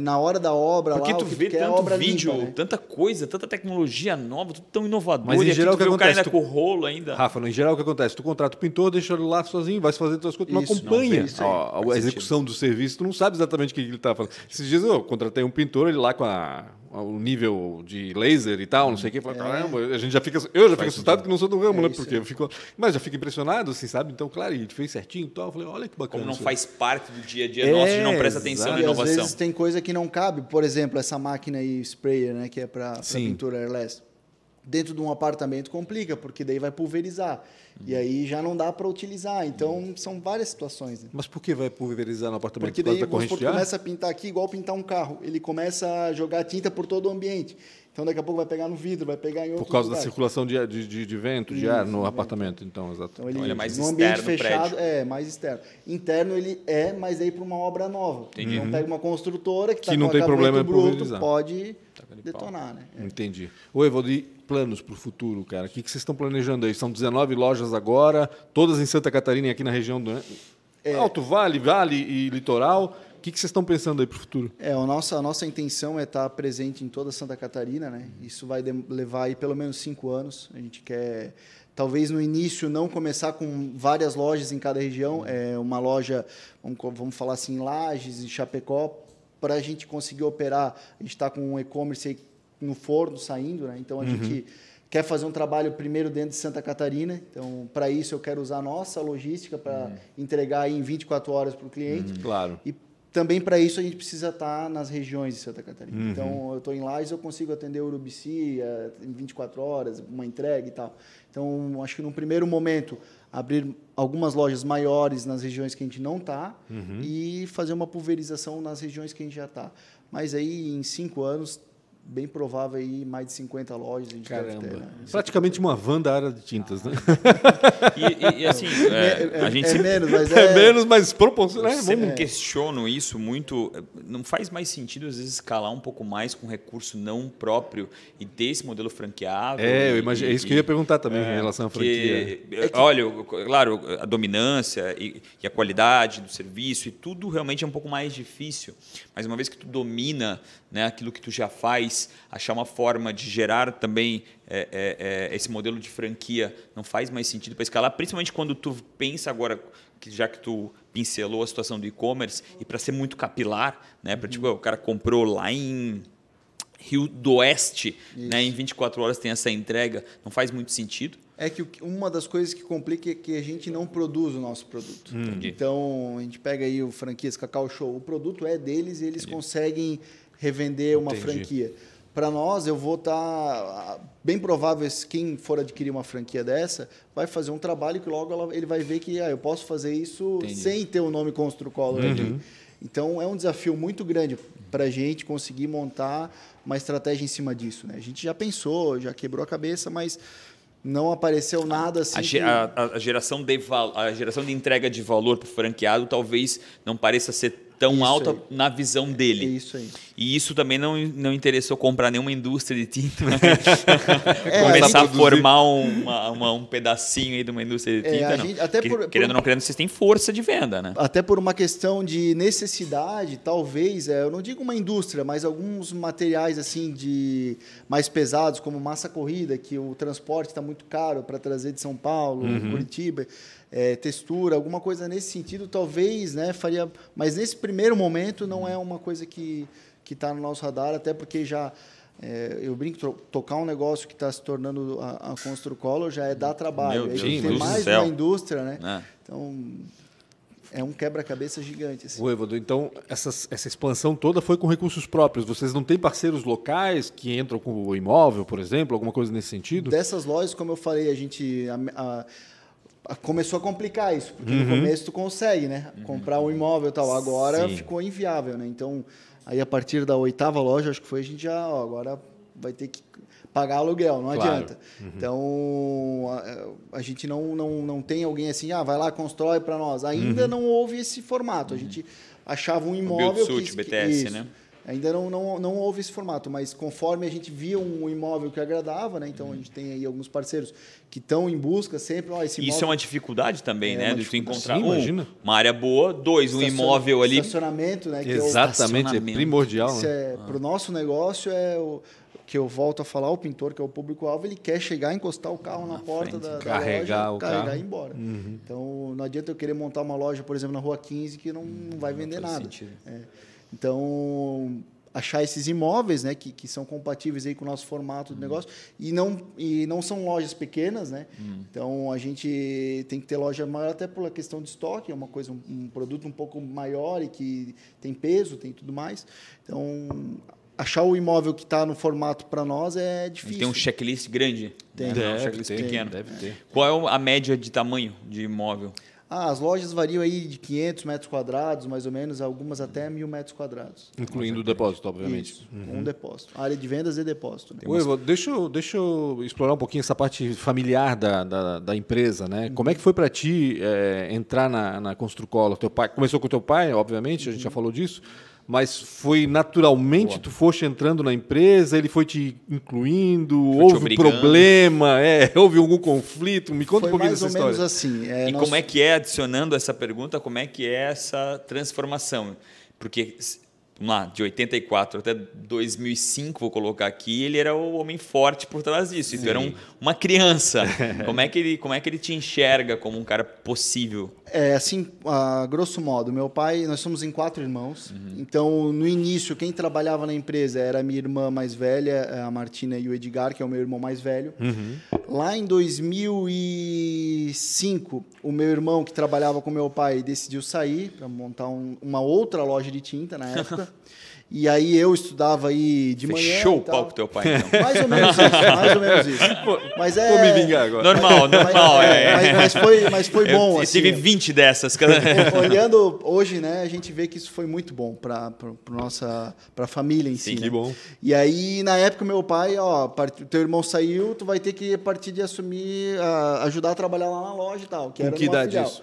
na hora da obra Porque lá, tu o que vê quer é tanto obra vídeo, limpa, né? tanta coisa, tanta tecnologia nova, tudo tão inovador. Mas, em geral, tu o que vê o cara ainda acontece? com o rolo ainda. Rafa, no geral o que acontece? Tu contrata o pintor, deixa ele lá sozinho, vai fazer tuas coisas, tu não Isso, não acompanha isso aí. a, a execução do serviço, tu não sabe exatamente o que ele está fazendo. Esses dias eu contratei um pintor, ele lá com a- o nível de laser e tal, não sei o que, eu falei, caramba, a gente já fica, eu já fico assustado que não sou do ramo, É né? Porque eu fico, mas já fico impressionado, assim, sabe? Então, claro, ele fez certinho e tal, eu falei, olha que bacana. Como não faz parte do dia a dia É, nosso, a gente não presta atenção exato. na E às inovação. vezes tem coisa que não cabe. Por exemplo, essa máquina aí, sprayer, né, que é para pintura airless. Dentro de um apartamento complica, porque daí vai pulverizar. Uhum. E aí já não dá para utilizar. Então, são várias situações. Né? Mas por que vai pulverizar no apartamento? Porque por causa daí da de ar? começa a pintar aqui igual pintar um carro. Ele começa a jogar tinta por todo o ambiente. Então, daqui a pouco vai pegar no vidro, vai pegar em outro Por causa da lugar. circulação de, de, de, de vento, de Isso, ar no vento. apartamento, então, exato. Então, ele, ele é mais no ambiente externo do fechado, prédio. é mais externo. Interno ele é, mas aí para uma obra nova. Então pega uma construtora que, Que tá não com tem problema em bruto, pulverizar. pode pau. detonar, né? Entendi. Ô, Evaldir, planos para o futuro, cara? O que, que vocês estão planejando aí? São 19 lojas agora, todas em Santa Catarina e aqui na região do É. Alto Vale, Vale e Litoral. O que, que vocês estão pensando aí para o futuro? É, a nossa, a nossa intenção é estar presente em toda Santa Catarina, né? Isso vai levar aí pelo menos cinco anos. A gente quer, talvez no início, não começar com várias lojas em cada região. É uma loja, vamos, falar assim, em Lages e Chapecó, para a gente conseguir operar. A gente está com um e-commerce aí no forno saindo, né? Então a gente quer fazer um trabalho primeiro dentro de Santa Catarina. Então, para isso, eu quero usar a nossa logística para entregar aí em 24 horas para o cliente. Claro. E também para isso a gente precisa estar nas regiões de Santa Catarina. Uhum. Então, eu estou em Lages, eu consigo atender Urubici eh, em 24 horas, uma entrega e tal. Então, acho que num primeiro momento, abrir algumas lojas maiores nas regiões que a gente não está Uhum. e fazer uma pulverização nas regiões que a gente já está. Mas aí, em cinco anos, bem provável aí mais de 50 lojas a gente deve Caramba. ter. Né? Praticamente uma van da área de tintas, né? E, e- e, assim, é, a gente é sempre menos, mas É, é, menos, mas proporcional. Eu né? sempre questiono isso muito. Não faz mais sentido, às vezes, escalar um pouco mais com recurso não próprio e ter esse modelo franqueado? É, eu e- imagino, é isso que eu ia perguntar também em relação à franquia. porque, Olha, eu- claro, a dominância e, e a qualidade do serviço e tudo realmente é um pouco mais difícil. Mas uma vez que tu domina né, aquilo que tu já faz, achar uma forma de gerar também é, é, é, esse modelo de franquia não faz mais sentido para escalar, principalmente quando tu pensa agora que já que tu pincelou a situação do e-commerce e para ser muito capilar, né, para tipo, o cara comprou lá em Rio do Oeste, né, em 24 horas tem essa entrega, não faz muito sentido. É que uma das coisas que complica é que a gente não produz o nosso produto. Entendi. Então, a gente pega aí o franquias Cacau Show, o produto é deles e eles conseguem revender uma Entendi. franquia. Para nós, eu vou estar bem provável quem for adquirir uma franquia dessa vai fazer um trabalho que logo ela- ele vai ver que ah, eu posso fazer isso Entendi. sem ter o nome Construcolor Uhum. aqui. Então é um desafio muito grande para a gente conseguir montar uma estratégia em cima disso. Né? A gente já pensou, já quebrou a cabeça, mas não apareceu nada assim. A, que- a- a- geração de a geração de entrega de valor para o franqueado talvez não pareça ser tão Isso alta aí. na visão É dele. isso aí. E isso também não, não interessou comprar nenhuma indústria de tinta. né? É, Começar a a formar uma- uma- um pedacinho aí de uma indústria de É, tinta, a não. gente- até Que- por- querendo ou não querendo, vocês têm força de venda, né? Até por uma questão de necessidade, talvez, é, eu não digo uma indústria, mas alguns materiais assim de mais pesados, como massa corrida, que o transporte está muito caro para trazer de São Paulo, Curitiba, é, textura, alguma coisa nesse sentido, talvez, né, faria. Mas nesse primeiro momento não é uma coisa que que está no nosso radar, até porque já é, eu brinco, tocar um negócio que está se tornando a, a Construcolor já é dar trabalho. Meu Aí tem mais céu. uma indústria, né? É. Então, é um quebra-cabeça gigante. Assim. O Evandro, então essas- essa expansão toda foi com recursos próprios. Vocês não têm parceiros locais que entram com o imóvel, por exemplo, alguma coisa nesse sentido? Dessas lojas, como eu falei, a gente a- a- a- começou a complicar isso, porque no começo tu consegue, né? Comprar um imóvel e tal. Agora Sim. ficou inviável, né? Então, aí a partir da oitava loja, acho que foi, a gente já, ó, agora vai ter que pagar aluguel, não Claro. adianta. Então, a, a gente não, não, não tem alguém assim, ah, vai lá, constrói para nós. Ainda não houve esse formato. A gente achava um imóvel build-to-suit, que, BTS, isso. né? Ainda não, não, não houve esse formato, mas conforme a gente via um imóvel que agradava, né? Então a gente tem aí alguns parceiros que estão em busca sempre, ó, esse imóvel. Isso é uma dificuldade também, É né? De tu encontrar Sim, um, imagina. uma área boa, dois, um imóvel ali. Estacionamento, né? que é o- Exatamente, é primordial. Isso Né? é, Para o nosso negócio, é o que eu volto a falar, o pintor, que é o público-alvo, ele quer chegar, encostar o carro na, porta frente. da, da Carregar loja, o carregar carro. Uhum. e ir embora. Então, não adianta eu querer montar uma loja, por exemplo, na Rua 15, que não, não vai vender faz nada. sentido. É. Então, achar esses imóveis, né, que, que são compatíveis aí com o nosso formato Uhum. de negócio e não e não são lojas pequenas, né? Uhum. Então a gente tem que ter loja maior até pela questão de estoque, é uma coisa um, um produto um pouco maior e que tem peso, tem tudo mais. Então achar o imóvel que está no formato para nós é difícil. Tem um checklist grande. Tem. né? Não é um Deve checklist ter, pequeno. deve ter. Qual é a média de tamanho de imóvel? Ah, as lojas variam aí de 500 metros quadrados, mais ou menos, algumas até mil metros quadrados. Incluindo o depósito, obviamente. Isso, com um depósito. Área de vendas e depósito. Né? Deixa, eu, deixa eu explorar um pouquinho essa parte familiar da, da, da empresa, né? Como é que foi para ti é, entrar na, na Construcola? Teu pai começou com teu pai, obviamente, a gente já falou disso, mas foi naturalmente tu foste entrando na empresa, ele foi te incluindo, te houve obrigando. problema, é, houve algum conflito? Me conta Foi um pouquinho mais dessa ou história. menos assim. É, e nós- como é que é, adicionando essa pergunta, como é que é essa transformação? Porque, vamos lá, de 84 até 2005, vou colocar aqui, ele era o homem forte por trás disso. E tu era um- uma criança. como, é que ele, como é que ele te enxerga como um cara possível? É, assim, a grosso modo, meu pai, nós somos em quatro irmãos. Uhum. Então, no início, quem trabalhava na empresa era a minha irmã mais velha, a Martina e o Edgar, que é o meu irmão mais velho. Uhum. Lá em 2005, o meu irmão, que trabalhava com meu pai, decidiu sair para montar um- uma outra loja de tinta na época. E aí eu estudava aí de manhã. Fechou o pau pro teu pai, então. Mais ou menos isso, mais ou menos isso. Mas é, Vou me vingar agora. Normal, normal. Mas, é, é. mas, mas foi, mas foi Eu bom. assim, tive 20 dessas. cada- Olhando hoje, né, a gente vê que isso foi muito bom para nossa para a família em si. Sim, né? que bom. E aí, na época, meu pai, ó, part- teu irmão saiu, tu vai ter que a partir de assumir, ah, ajudar a trabalhar lá na loja e tal. Que Com era que idade filial. isso?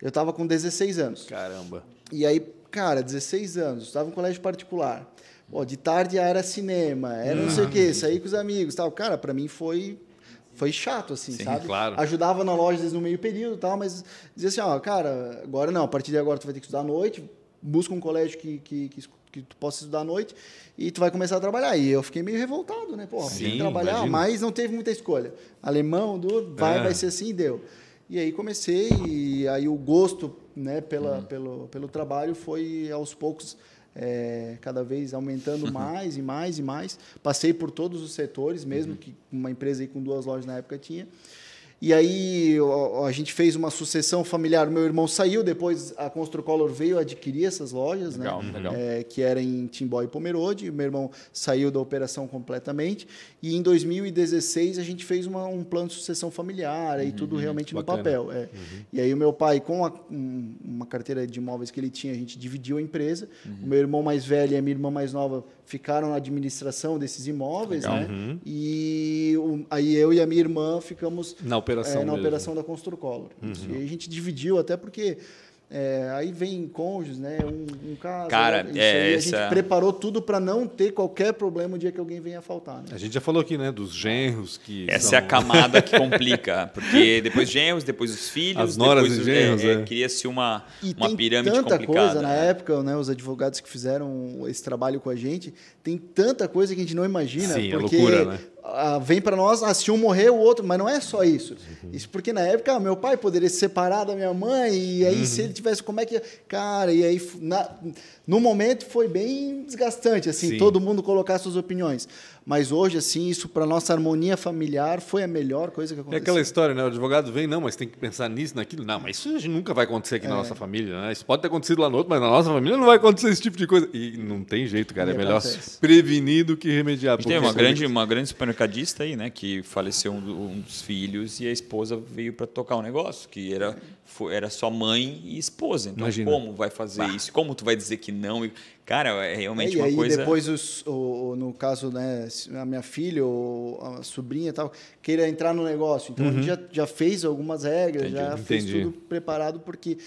Eu tava com 16 anos. Caramba. E aí, cara, 16 anos, estava em colégio particular. Pô, de tarde era cinema, era não sei o quê, sair com os amigos tal. Cara, para mim foi foi chato, assim, Sim, sabe? claro. Ajudava na loja às vezes, no meio período tal, mas dizia assim, ó, cara, agora não, a partir de agora tu vai ter que estudar à noite, busca um colégio que, que, que, que tu possa estudar à noite e tu vai começar a trabalhar. E eu fiquei meio revoltado, né? Pô, tem Sim, que trabalhar, imagino. mas não teve muita escolha. Alemão, duro, vai, É. vai ser assim deu. E aí comecei, e aí o gosto né, pela, pelo, pelo trabalho foi aos poucos é, cada vez aumentando mais e mais e mais. Passei por todos os setores, mesmo que uma empresa aí com duas lojas na época tinha. E aí a gente fez uma sucessão familiar. Meu irmão saiu, depois a Construcolor veio adquirir essas lojas, Legal, né? legal. É, que era em Timbó e Pomerode. Meu irmão saiu da operação completamente. E em 2016 a gente fez uma- um plano de sucessão familiar, aí tudo realmente no bacana. papel. é. E aí o meu pai, com a- um- uma carteira de imóveis que ele tinha, a gente dividiu a empresa. O meu irmão mais velho e a minha irmã mais nova ficaram na administração desses imóveis, Legal. né? E o- aí eu e a minha irmã ficamos Na operação é, na mesmo. operação da Construcolor. Isso. E a gente dividiu, até porque É, aí vem cônjuges, né? Um, um caso. Cara, isso é, aí, a essa- gente preparou tudo para não ter qualquer problema o dia que alguém venha faltar. Né? A gente já falou aqui, né, dos genros que Essa são- é a camada que complica, porque depois genros, depois os filhos, As noras depois e os- genros, é, é. é, cria-se uma, E uma tem pirâmide tanta complicada. coisa na né? época, né? Os advogados que fizeram esse trabalho com a gente, tem tanta coisa que a gente não imagina. Sim, é porque loucura, né? Ah, vem para nós, ah, se um morrer, o outro, mas não é só isso. Uhum. Isso porque na época ah, meu pai poderia se separar da minha mãe, e aí Uhum. se ele tivesse, como é que. Cara, e aí na- no momento foi bem desgastante, assim, Sim. todo mundo colocar suas opiniões. Mas hoje, assim, isso para nossa harmonia familiar foi a melhor coisa que É aconteceu. aquela história, né? O advogado vem, não, mas tem que pensar nisso, naquilo. Não, mas isso a gente nunca vai acontecer aqui na É. nossa família, né? Isso pode ter acontecido lá no outro, mas na nossa família não vai acontecer esse tipo de coisa. E não tem jeito, cara. E é melhor acontece. prevenir do que remediar. A gente tem porque uma grande, uma grande supermercadista aí, né, que faleceu um, do- um dos filhos e a esposa veio para tocar um negócio, que era, foi- era só mãe e esposa. Então, Imagina. como vai fazer isso? Como tu vai dizer que não? E, cara, é realmente e uma aí coisa... depois, os, o, no caso, né, a minha filha ou a sobrinha e tal, queira entrar no negócio. Então, a gente já, já fez algumas regras, Entendi, já fez entendi. tudo preparado porque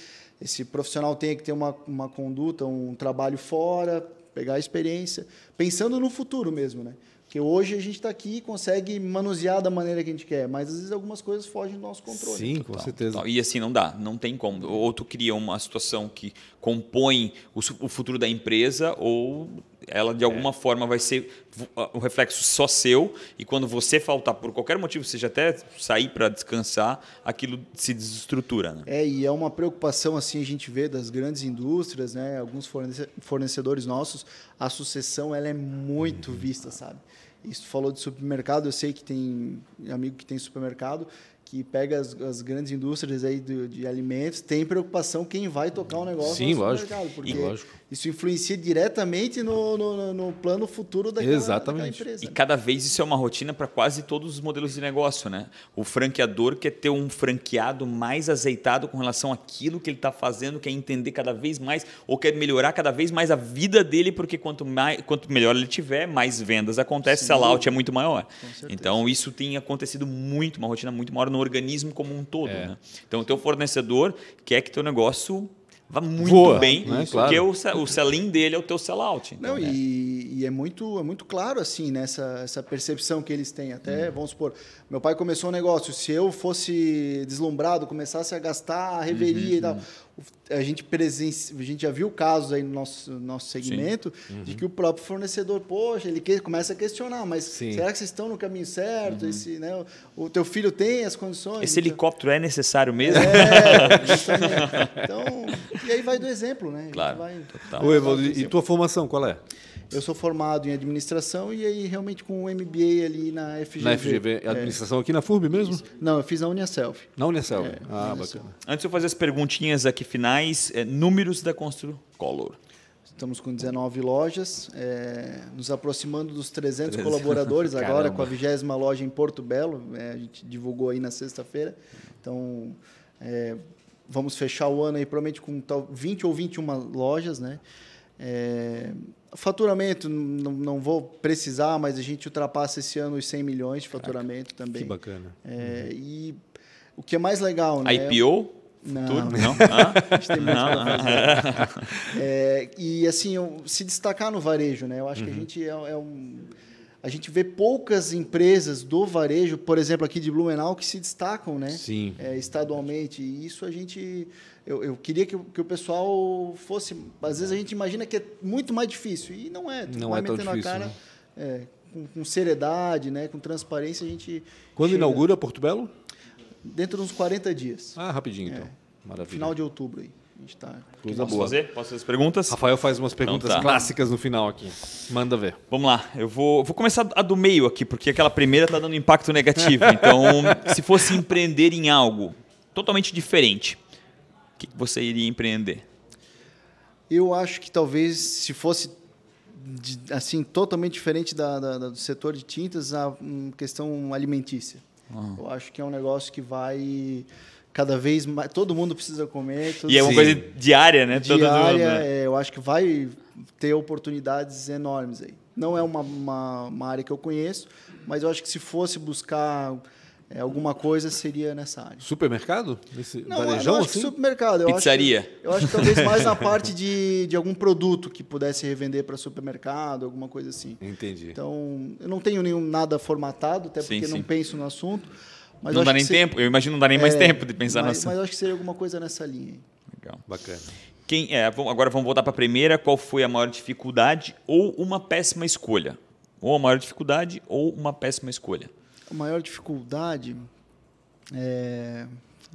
esse profissional tem que ter uma, uma conduta, um trabalho fora, pegar a experiência, pensando no futuro mesmo, né? Porque hoje a gente está aqui e consegue manusear da maneira que a gente quer, mas às vezes algumas coisas fogem do nosso controle. Sim, com Total, certeza. total. E assim, não dá, não tem como. Ou tu cria uma situação que compõe o, o futuro da empresa, ou ela de alguma forma vai ser vo- um reflexo só seu, e quando você faltar por qualquer motivo, seja até sair para descansar, aquilo se desestrutura. Né? É, e é uma preocupação assim a gente vê das grandes indústrias, né? Alguns fornece- fornecedores nossos, a sucessão ela é muito vista, sabe? Isso falou de supermercado, eu sei que tem amigo que tem supermercado que pega as, as grandes indústrias aí de, de alimentos, tem preocupação quem vai tocar o negócio Sim, no lógico. supermercado, porque E lógico. isso influencia diretamente no, no, no- no plano futuro daquela, Exatamente. daquela empresa. E cada vez isso é uma rotina para quase todos os modelos de negócio, né? O franqueador quer ter um franqueado mais azeitado com relação àquilo que ele está fazendo, quer entender cada vez mais ou quer melhorar cada vez mais a vida dele, porque quanto, mais, quanto melhor ele tiver, mais vendas acontece, Sem sellout é muito maior. Então isso tem acontecido muito, uma rotina muito maior no organismo como um todo. É. Né? Então o teu fornecedor quer que teu negócio vá muito Voa, bem, né? porque Claro. o, o sell-in dele é o teu sellout. Então, Não, né? e, e é muito é muito claro assim nessa essa percepção que eles têm. Até Hum. vamos supor, meu pai começou um negócio. Se eu fosse deslumbrado, começasse a gastar a reveria Uhum, e tal, a gente presenci... a gente já viu casos aí no nosso nosso segmento Uhum. de que o próprio fornecedor, poxa, ele que- começa a questionar, mas Sim. será que vocês estão no caminho certo? Esse, né, o, o teu filho tem as condições? Uhum. Esse Então- helicóptero é necessário mesmo? É, justamente. Então, e aí vai do exemplo, né? Claro, vai- total. Ô, Evaldo, e tua formação qual é? Eu sou formado em administração e aí realmente com o MBA ali na FGV. Na FGV, É. administração aqui na FURB mesmo? Não, eu fiz na Uniaselv. Na Unicel. É, ah, bacana. Antes de eu fazer as perguntinhas aqui finais, é, números da Construcolor. Estamos com 19 lojas, é, nos aproximando dos 300 300. colaboradores agora com a vigésima loja em Porto Belo. é, a gente divulgou aí na sexta-feira. Então, é, vamos fechar o ano aí provavelmente com tal 20 ou 21 lojas, né? É, faturamento, não, não vou precisar, mas a gente ultrapassa esse ano os 100 milhões de faturamento também. Que bacana. É, e o que é mais legal, né? IPO? Não. Futuro? Não? Ah? A gente tem muito Não, não. fazer. É, e assim, se destacar no varejo, né? Eu acho Uhum. que a gente é, é um. A gente vê poucas empresas do varejo, por exemplo, aqui de Blumenau, que se destacam, né? Sim. É, estadualmente. E isso a gente. Eu, eu queria que, o- que o pessoal fosse. Às vezes a gente imagina que é muito mais difícil. E não é. Tu Não vai é tão metendo difícil, a cara né? é, com, com seriedade, né? com transparência, a gente. Quando chega inaugura Porto Belo? Dentro de uns 40 dias. Ah, rapidinho então. É. Maravilha. Final de outubro aí. A gente tá. Coisa Posso boa. fazer? Posso fazer as perguntas? Rafael faz umas perguntas Então tá. clássicas no final aqui. Manda ver. Vamos lá, eu vou, vou começar a do meio aqui, porque aquela primeira está dando impacto negativo. Então, se fosse empreender em algo totalmente diferente, que você iria empreender? Eu acho que talvez se fosse assim totalmente diferente da, da- do setor de tintas, a questão alimentícia. Eu acho que é um negócio que vai cada vez mais. Todo mundo precisa comer. todo E é uma Sim. coisa diária, né? Todo diária. mundo, né? é, eu acho que vai ter oportunidades enormes aí. Não é uma, uma, uma área que eu conheço, mas eu acho que se fosse buscar É, alguma coisa seria nessa área. Supermercado? Nesse Não, varejão, não acho que assim? supermercado. Eu Pizzaria. Acho que, eu acho que talvez mais na parte de, de algum produto que pudesse revender para supermercado, alguma coisa assim. Entendi. Então, eu não tenho nenhum nada formatado, até Sim, porque sim. não penso no assunto. Mas não dá nem tempo. Eu imagino não dá nem mais é, tempo de pensar mas, nessa. Mas eu acho que seria alguma coisa nessa linha. Legal. Bacana. Quem é? Agora vamos voltar para a primeira. Qual foi a maior dificuldade ou uma péssima escolha? Ou a maior dificuldade ou uma péssima escolha? A maior dificuldade é.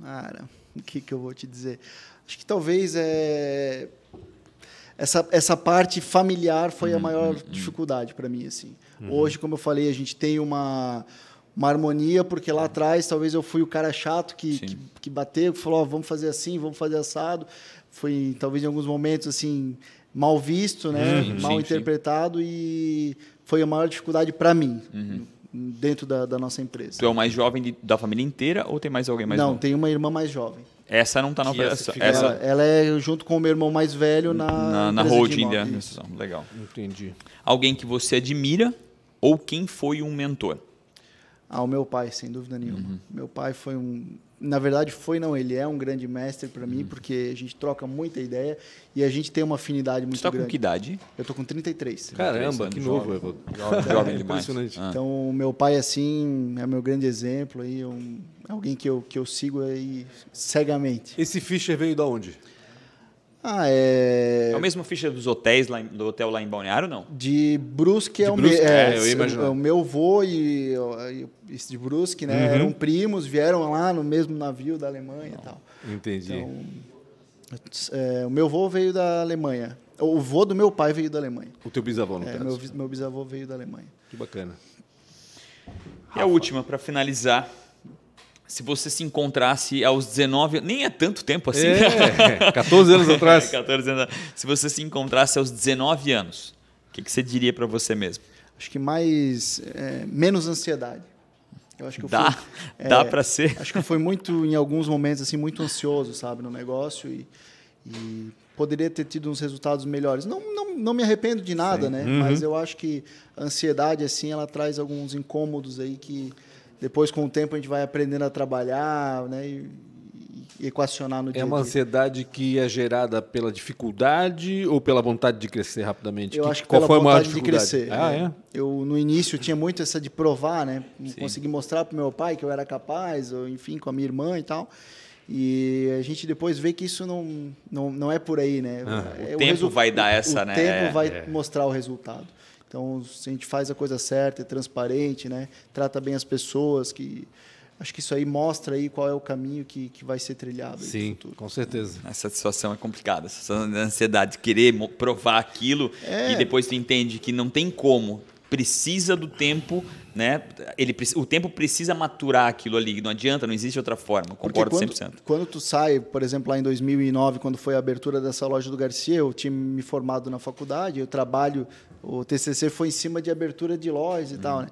Cara, o que, que eu vou te dizer? Acho que talvez é. Essa, essa parte familiar foi Uhum, a maior dificuldade para mim. Assim. Hoje, como eu falei, a gente tem uma, uma harmonia, porque lá atrás talvez eu fui o cara chato que, Sim. que, que bateu, que falou: ó, vamos fazer assim, vamos fazer assado. Foi, talvez em alguns momentos, assim, mal visto, né? Sim, mal sim, sim. interpretado, e foi a maior dificuldade para mim, Uhum. Dentro da, da nossa empresa. Tu é o mais jovem de- da família inteira ou tem mais alguém mais não, novo? tem uma irmã mais jovem. Essa não está na operação. Essa, Ela, ela é junto com o meu irmão mais velho na na, na holding da decisão. Legal. Entendi. Alguém que você admira ou quem foi um mentor? Ah, o meu pai, sem dúvida nenhuma. Uhum. Meu pai foi um, na verdade foi não, ele é um grande mestre para Uhum. mim, porque a gente troca muita ideia e a gente tem uma afinidade muito Você está com grande. que idade? Eu tô com 33. Caramba, que jovem. novo. Evo. Jovem, jovem É demais. impressionante. Ah. Então, o meu pai assim é meu grande exemplo aí, um, alguém que eu que eu sigo aí cegamente. Esse Fischer veio da onde? Ah, é É o mesmo ficha dos hotéis lá em- do hotel lá em Balneário, não? De Brusque é De o Brusque? meu. É, É, eu ia imaginar. o meu avô e, e esse de Brusque, né? Uhum. Eram primos, vieram lá no mesmo navio da Alemanha e tal. Entendi. Então, é, o meu avô veio da Alemanha. O vô do meu pai veio da Alemanha. o teu bisavô, no É, caso. meu, meu bisavô veio da Alemanha. Que bacana. E a última, para finalizar. Se você se encontrasse aos 19... Nem é tanto tempo assim. É, 14 anos atrás. 14 anos. Se você se encontrasse aos 19 anos, o que, que você diria para você mesmo? Acho que mais. é, menos ansiedade. Eu acho que eu Dá, fui- é, dá para ser. Acho que foi muito, em alguns momentos, assim, muito ansioso, sabe, no negócio e, e poderia ter tido uns resultados melhores. Não, não, não me arrependo de nada, né? Uhum. Mas eu acho que a ansiedade, assim, ela traz alguns incômodos aí que depois, com o tempo, a gente vai aprendendo a trabalhar, né? E, e equacionar no dia É uma ansiedade que é gerada pela dificuldade ou pela vontade de crescer rapidamente? Eu Que- acho que qual pela foi a maior vontade de dificuldade? crescer. Ah, né? é? Eu, no início, tinha muito essa de provar, né? Conseguir mostrar para meu pai que eu era capaz, ou enfim, com a minha irmã e tal. E a gente depois vê que isso não, não, não é por aí, né? É O tempo resu- vai dar o- essa, o né? tempo É, vai é. mostrar o resultado. Então, se a gente faz a coisa certa, é transparente, né? Trata bem as pessoas, que acho que isso aí mostra aí qual é o caminho que, que vai ser trilhado. Sim, futuro. com certeza. Essa situação é complicada. Essa ansiedade de querer provar aquilo É. e depois tu entende que não tem como. Precisa do tempo, né? Ele, o tempo precisa maturar aquilo ali. Não adianta, não existe outra forma. Porque Concordo quando, 100%. quando tu sai, por exemplo, lá em 2009, quando foi a abertura dessa loja do Garcia, eu tinha me formado na faculdade, eu trabalho, o TCC foi em cima de abertura de lojas e tal, né?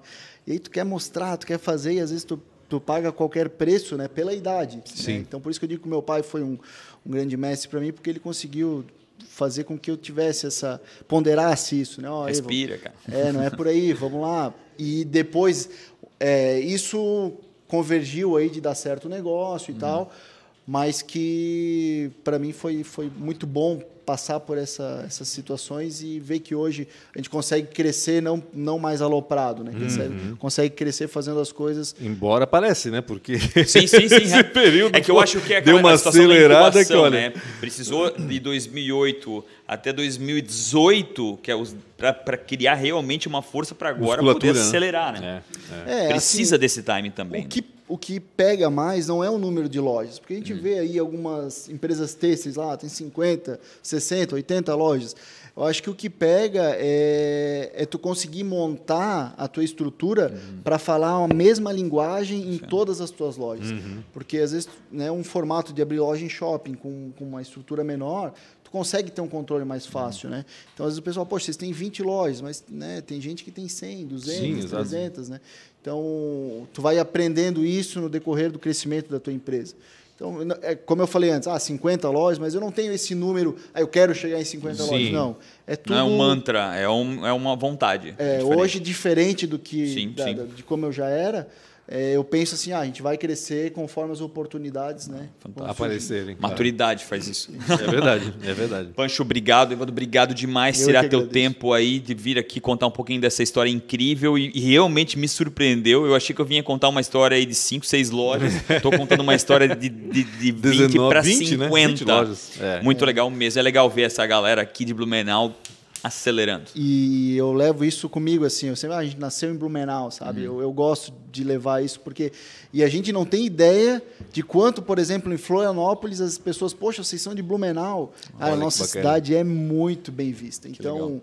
E aí tu quer mostrar, tu quer fazer, e às vezes tu, tu paga qualquer preço, né? Pela idade. né? Sim. Então, por isso que eu digo que meu pai foi um, um grande mestre para mim, porque ele conseguiu fazer com que eu tivesse essa... ponderasse isso, né? Evo, Respira, cara. é, não é por aí, vamos lá. E depois, é, isso convergiu aí de dar certo o negócio e tal, mas que para mim foi, foi muito bom passar por essa, essas situações e ver que hoje a gente consegue crescer não, não mais aloprado, né? Consegue, consegue crescer fazendo as coisas Embora parece, né? Porque Sim, sim, sim. esse é. período É que eu acho que é deu uma acelerada que incubação, olha. né? Precisou de 2008 até 2018, que é para criar realmente uma força para agora poder né? acelerar, né? É, é. É, Precisa assim, desse time também. O que, o que pega mais não é o número de lojas, porque a gente vê aí algumas empresas têxteis lá, tem 50, 60, 80 lojas. Eu acho que o que pega é, é tu conseguir montar a tua estrutura para falar a mesma linguagem em todas as tuas lojas. Porque às vezes né, um formato de abrir loja em shopping com, com uma estrutura menor, consegue ter um controle mais fácil, né? Então às vezes o pessoal, poxa, vocês têm 20 lojas, mas né, tem gente que tem 100, 200, Sim, exato. 300, né? Então, tu vai aprendendo isso no decorrer do crescimento da tua empresa. Então, é, como eu falei antes, ah, 50 lojas, mas eu não tenho esse número, ah, eu quero chegar em 50 Sim. lojas. Não, é tudo... Não é um mantra, é, um, é uma vontade. é, diferente. hoje, diferente do que Sim, da- sim. da- de como eu já era, é, eu penso assim, ah, a gente vai crescer conforme as oportunidades, né? Aparecerem. Maturidade faz isso. É verdade, é verdade. Pancho, obrigado. Evandro, obrigado demais Eu tirar teu agradeço. tempo aí de vir aqui contar um pouquinho dessa história incrível e, e realmente me surpreendeu. Eu achei que eu vinha contar uma história aí de 5, 6 lojas. Tô contando uma história de, de, de 20 19, para 20, 50. né? 20 lojas. É. Muito legal mesmo. É legal ver essa galera aqui de Blumenau acelerando. E eu levo isso comigo, assim, eu sempre, ah, a gente nasceu em Blumenau, sabe? Uhum. Eu, eu gosto de levar isso, porque... E a gente não tem ideia de quanto, por exemplo, em Florianópolis, as pessoas, poxa, vocês são de Blumenau. Olha a nossa cidade é muito bem vista. Então,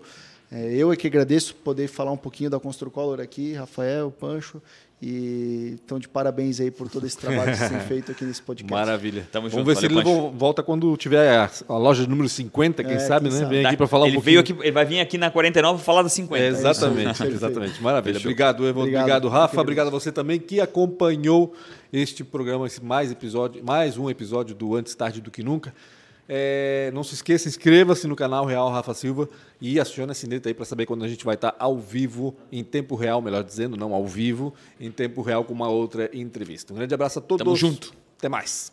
é, eu é que agradeço poder falar um pouquinho da Construcolor aqui, Rafael, Pancho, e então de parabéns aí por todo esse trabalho que vocês têm feito aqui nesse podcast. Maravilha. Tamo Vamos junto, ver se ele valeu, vo- volta quando tiver a, a loja número 50, quem É, sabe, quem né? sabe. Vem aqui para falar ele um veio pouquinho. aqui, ele vai vir aqui na 49 para falar da 50. É, exatamente, Perfeito. exatamente. Maravilha. Fechou. Obrigado, Evandro. Obrigado, Obrigado. Rafa. Obrigado a você também que acompanhou este programa, esse mais episódio, mais um episódio do Antes Tarde do Que Nunca. É, não se esqueça, inscreva-se no canal Real Rafa Silva e acione a sineta aí para saber quando a gente vai estar ao vivo, em tempo real, melhor dizendo, não ao vivo, em tempo real com uma outra entrevista. Um grande abraço a todos. Tamo junto. Até mais.